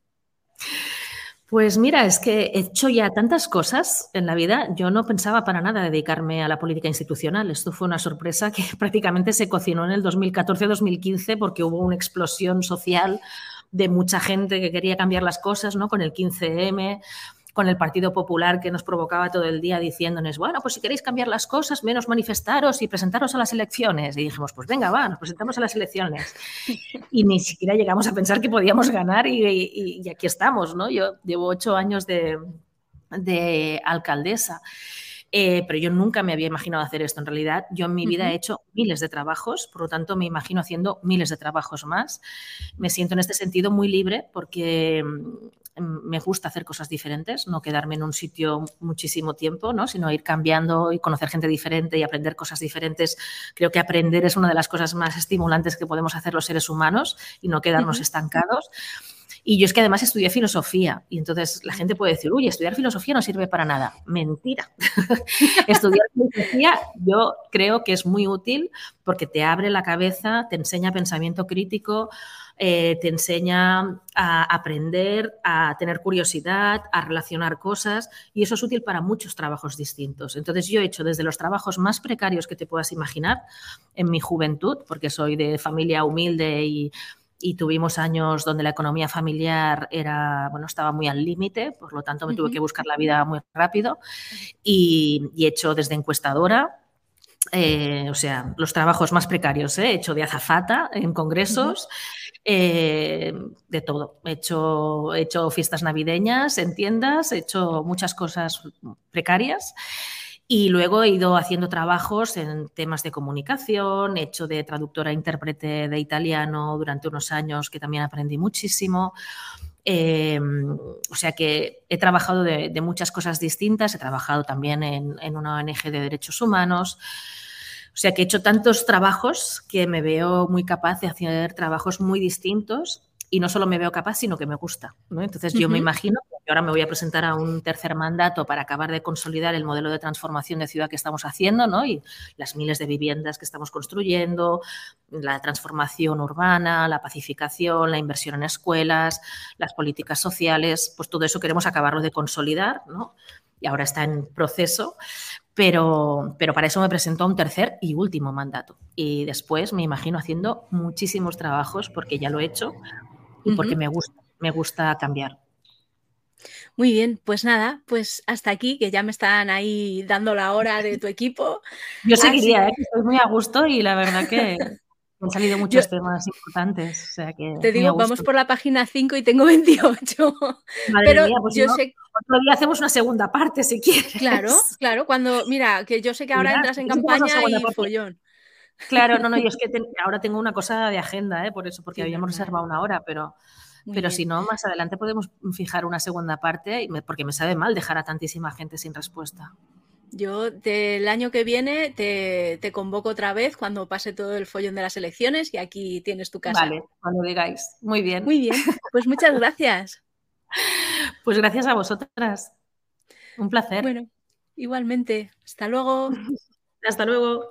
Pues mira, es que he hecho ya tantas cosas en la vida. Yo no pensaba para nada dedicarme a la política institucional. Esto fue una sorpresa que [LAUGHS] prácticamente se cocinó en el 2014-2015 porque hubo una explosión social de mucha gente que quería cambiar las cosas, ¿no? Con el 15M, con el Partido Popular que nos provocaba todo el día diciéndonos, bueno, pues si queréis cambiar las cosas, menos manifestaros y presentaros a las elecciones. Y dijimos, pues venga, va, nos presentamos a las elecciones. Y ni siquiera llegamos a pensar que podíamos ganar y, aquí estamos, ¿no? Yo llevo ocho años de, de alcaldesa. Eh, pero yo nunca me había imaginado hacer esto. En realidad, yo en mi vida he hecho miles de trabajos, por lo tanto, me imagino haciendo miles de trabajos más. Me siento en este sentido muy libre porque mm, me gusta hacer cosas diferentes, no quedarme en un sitio muchísimo tiempo, ¿no? sino ir cambiando y conocer gente diferente y aprender cosas diferentes. Creo que aprender es una de las cosas más estimulantes que podemos hacer los seres humanos y no quedarnos estancados. Y yo es que además estudié filosofía y entonces la gente puede decir, uy, estudiar filosofía no sirve para nada. Mentira. [LAUGHS] estudiar filosofía yo creo que es muy útil porque te abre la cabeza, te enseña pensamiento crítico, eh, te enseña a aprender, a tener curiosidad, a relacionar cosas y eso es útil para muchos trabajos distintos. Entonces yo he hecho desde los trabajos más precarios que te puedas imaginar en mi juventud, porque soy de familia humilde y y tuvimos años donde la economía familiar era, bueno, estaba muy al límite, por lo tanto me tuve que buscar la vida muy rápido y, he hecho desde encuestadora, eh, o sea, los trabajos más precarios, ¿eh? he hecho de azafata en congresos, eh, de todo. He hecho, he hecho fiestas navideñas en tiendas, he hecho muchas cosas precarias. Y luego he ido haciendo trabajos en temas de comunicación, he hecho de traductora e intérprete de italiano durante unos años que también aprendí muchísimo. Em, o sea que he trabajado de, muchas cosas distintas, he trabajado también en, en, una ONG de derechos humanos. O sea que he hecho tantos trabajos que me veo muy capaz de hacer trabajos muy distintos y no solo me veo capaz, sino que me gusta. Entonces yo me imagino que ahora me voy a presentar a un tercer mandato para acabar de consolidar el modelo de transformación de ciudad que estamos haciendo ¿no? y las miles de viviendas que estamos construyendo, la transformación urbana, la pacificación, la inversión en escuelas, las políticas sociales, pues todo eso queremos acabarlo de consolidar ¿no? y ahora está en proceso. Pero, pero, para eso me presento a un tercer y último mandato. Y después me imagino haciendo muchísimos trabajos, porque ya lo he hecho, y porque me gusta, me gusta cambiar. Muy bien, pues nada, pues hasta aquí, que ya me están ahí dando la hora de tu equipo. Yo seguiría, ¿eh? estoy muy a gusto y la verdad que [LAUGHS] han salido muchos temas importantes. te digo, vamos por la página 5 y tengo [LAUGHS] 28. pero pues yo sé. Otro día hacemos una segunda parte si quieres. Claro, claro, cuando, mira, que yo sé que ahora entras en campaña y follón. Claro, no, no, yo [LAUGHS] es que ahora tengo una cosa de agenda, ¿eh? por eso, porque habíamos reservado una hora, pero, pero si no, más adelante podemos fijar una segunda parte, porque me sabe mal dejar a tantísima gente sin respuesta. Yo el año que viene te, te, convoco otra vez cuando pase todo el follón de las elecciones y aquí tienes tu casa. Vale, cuando digáis. Muy bien. Muy bien, pues muchas [LAUGHS] gracias. pues gracias a vosotras. Un placer. Bueno, igualmente. Hasta luego. [LAUGHS] Hasta luego.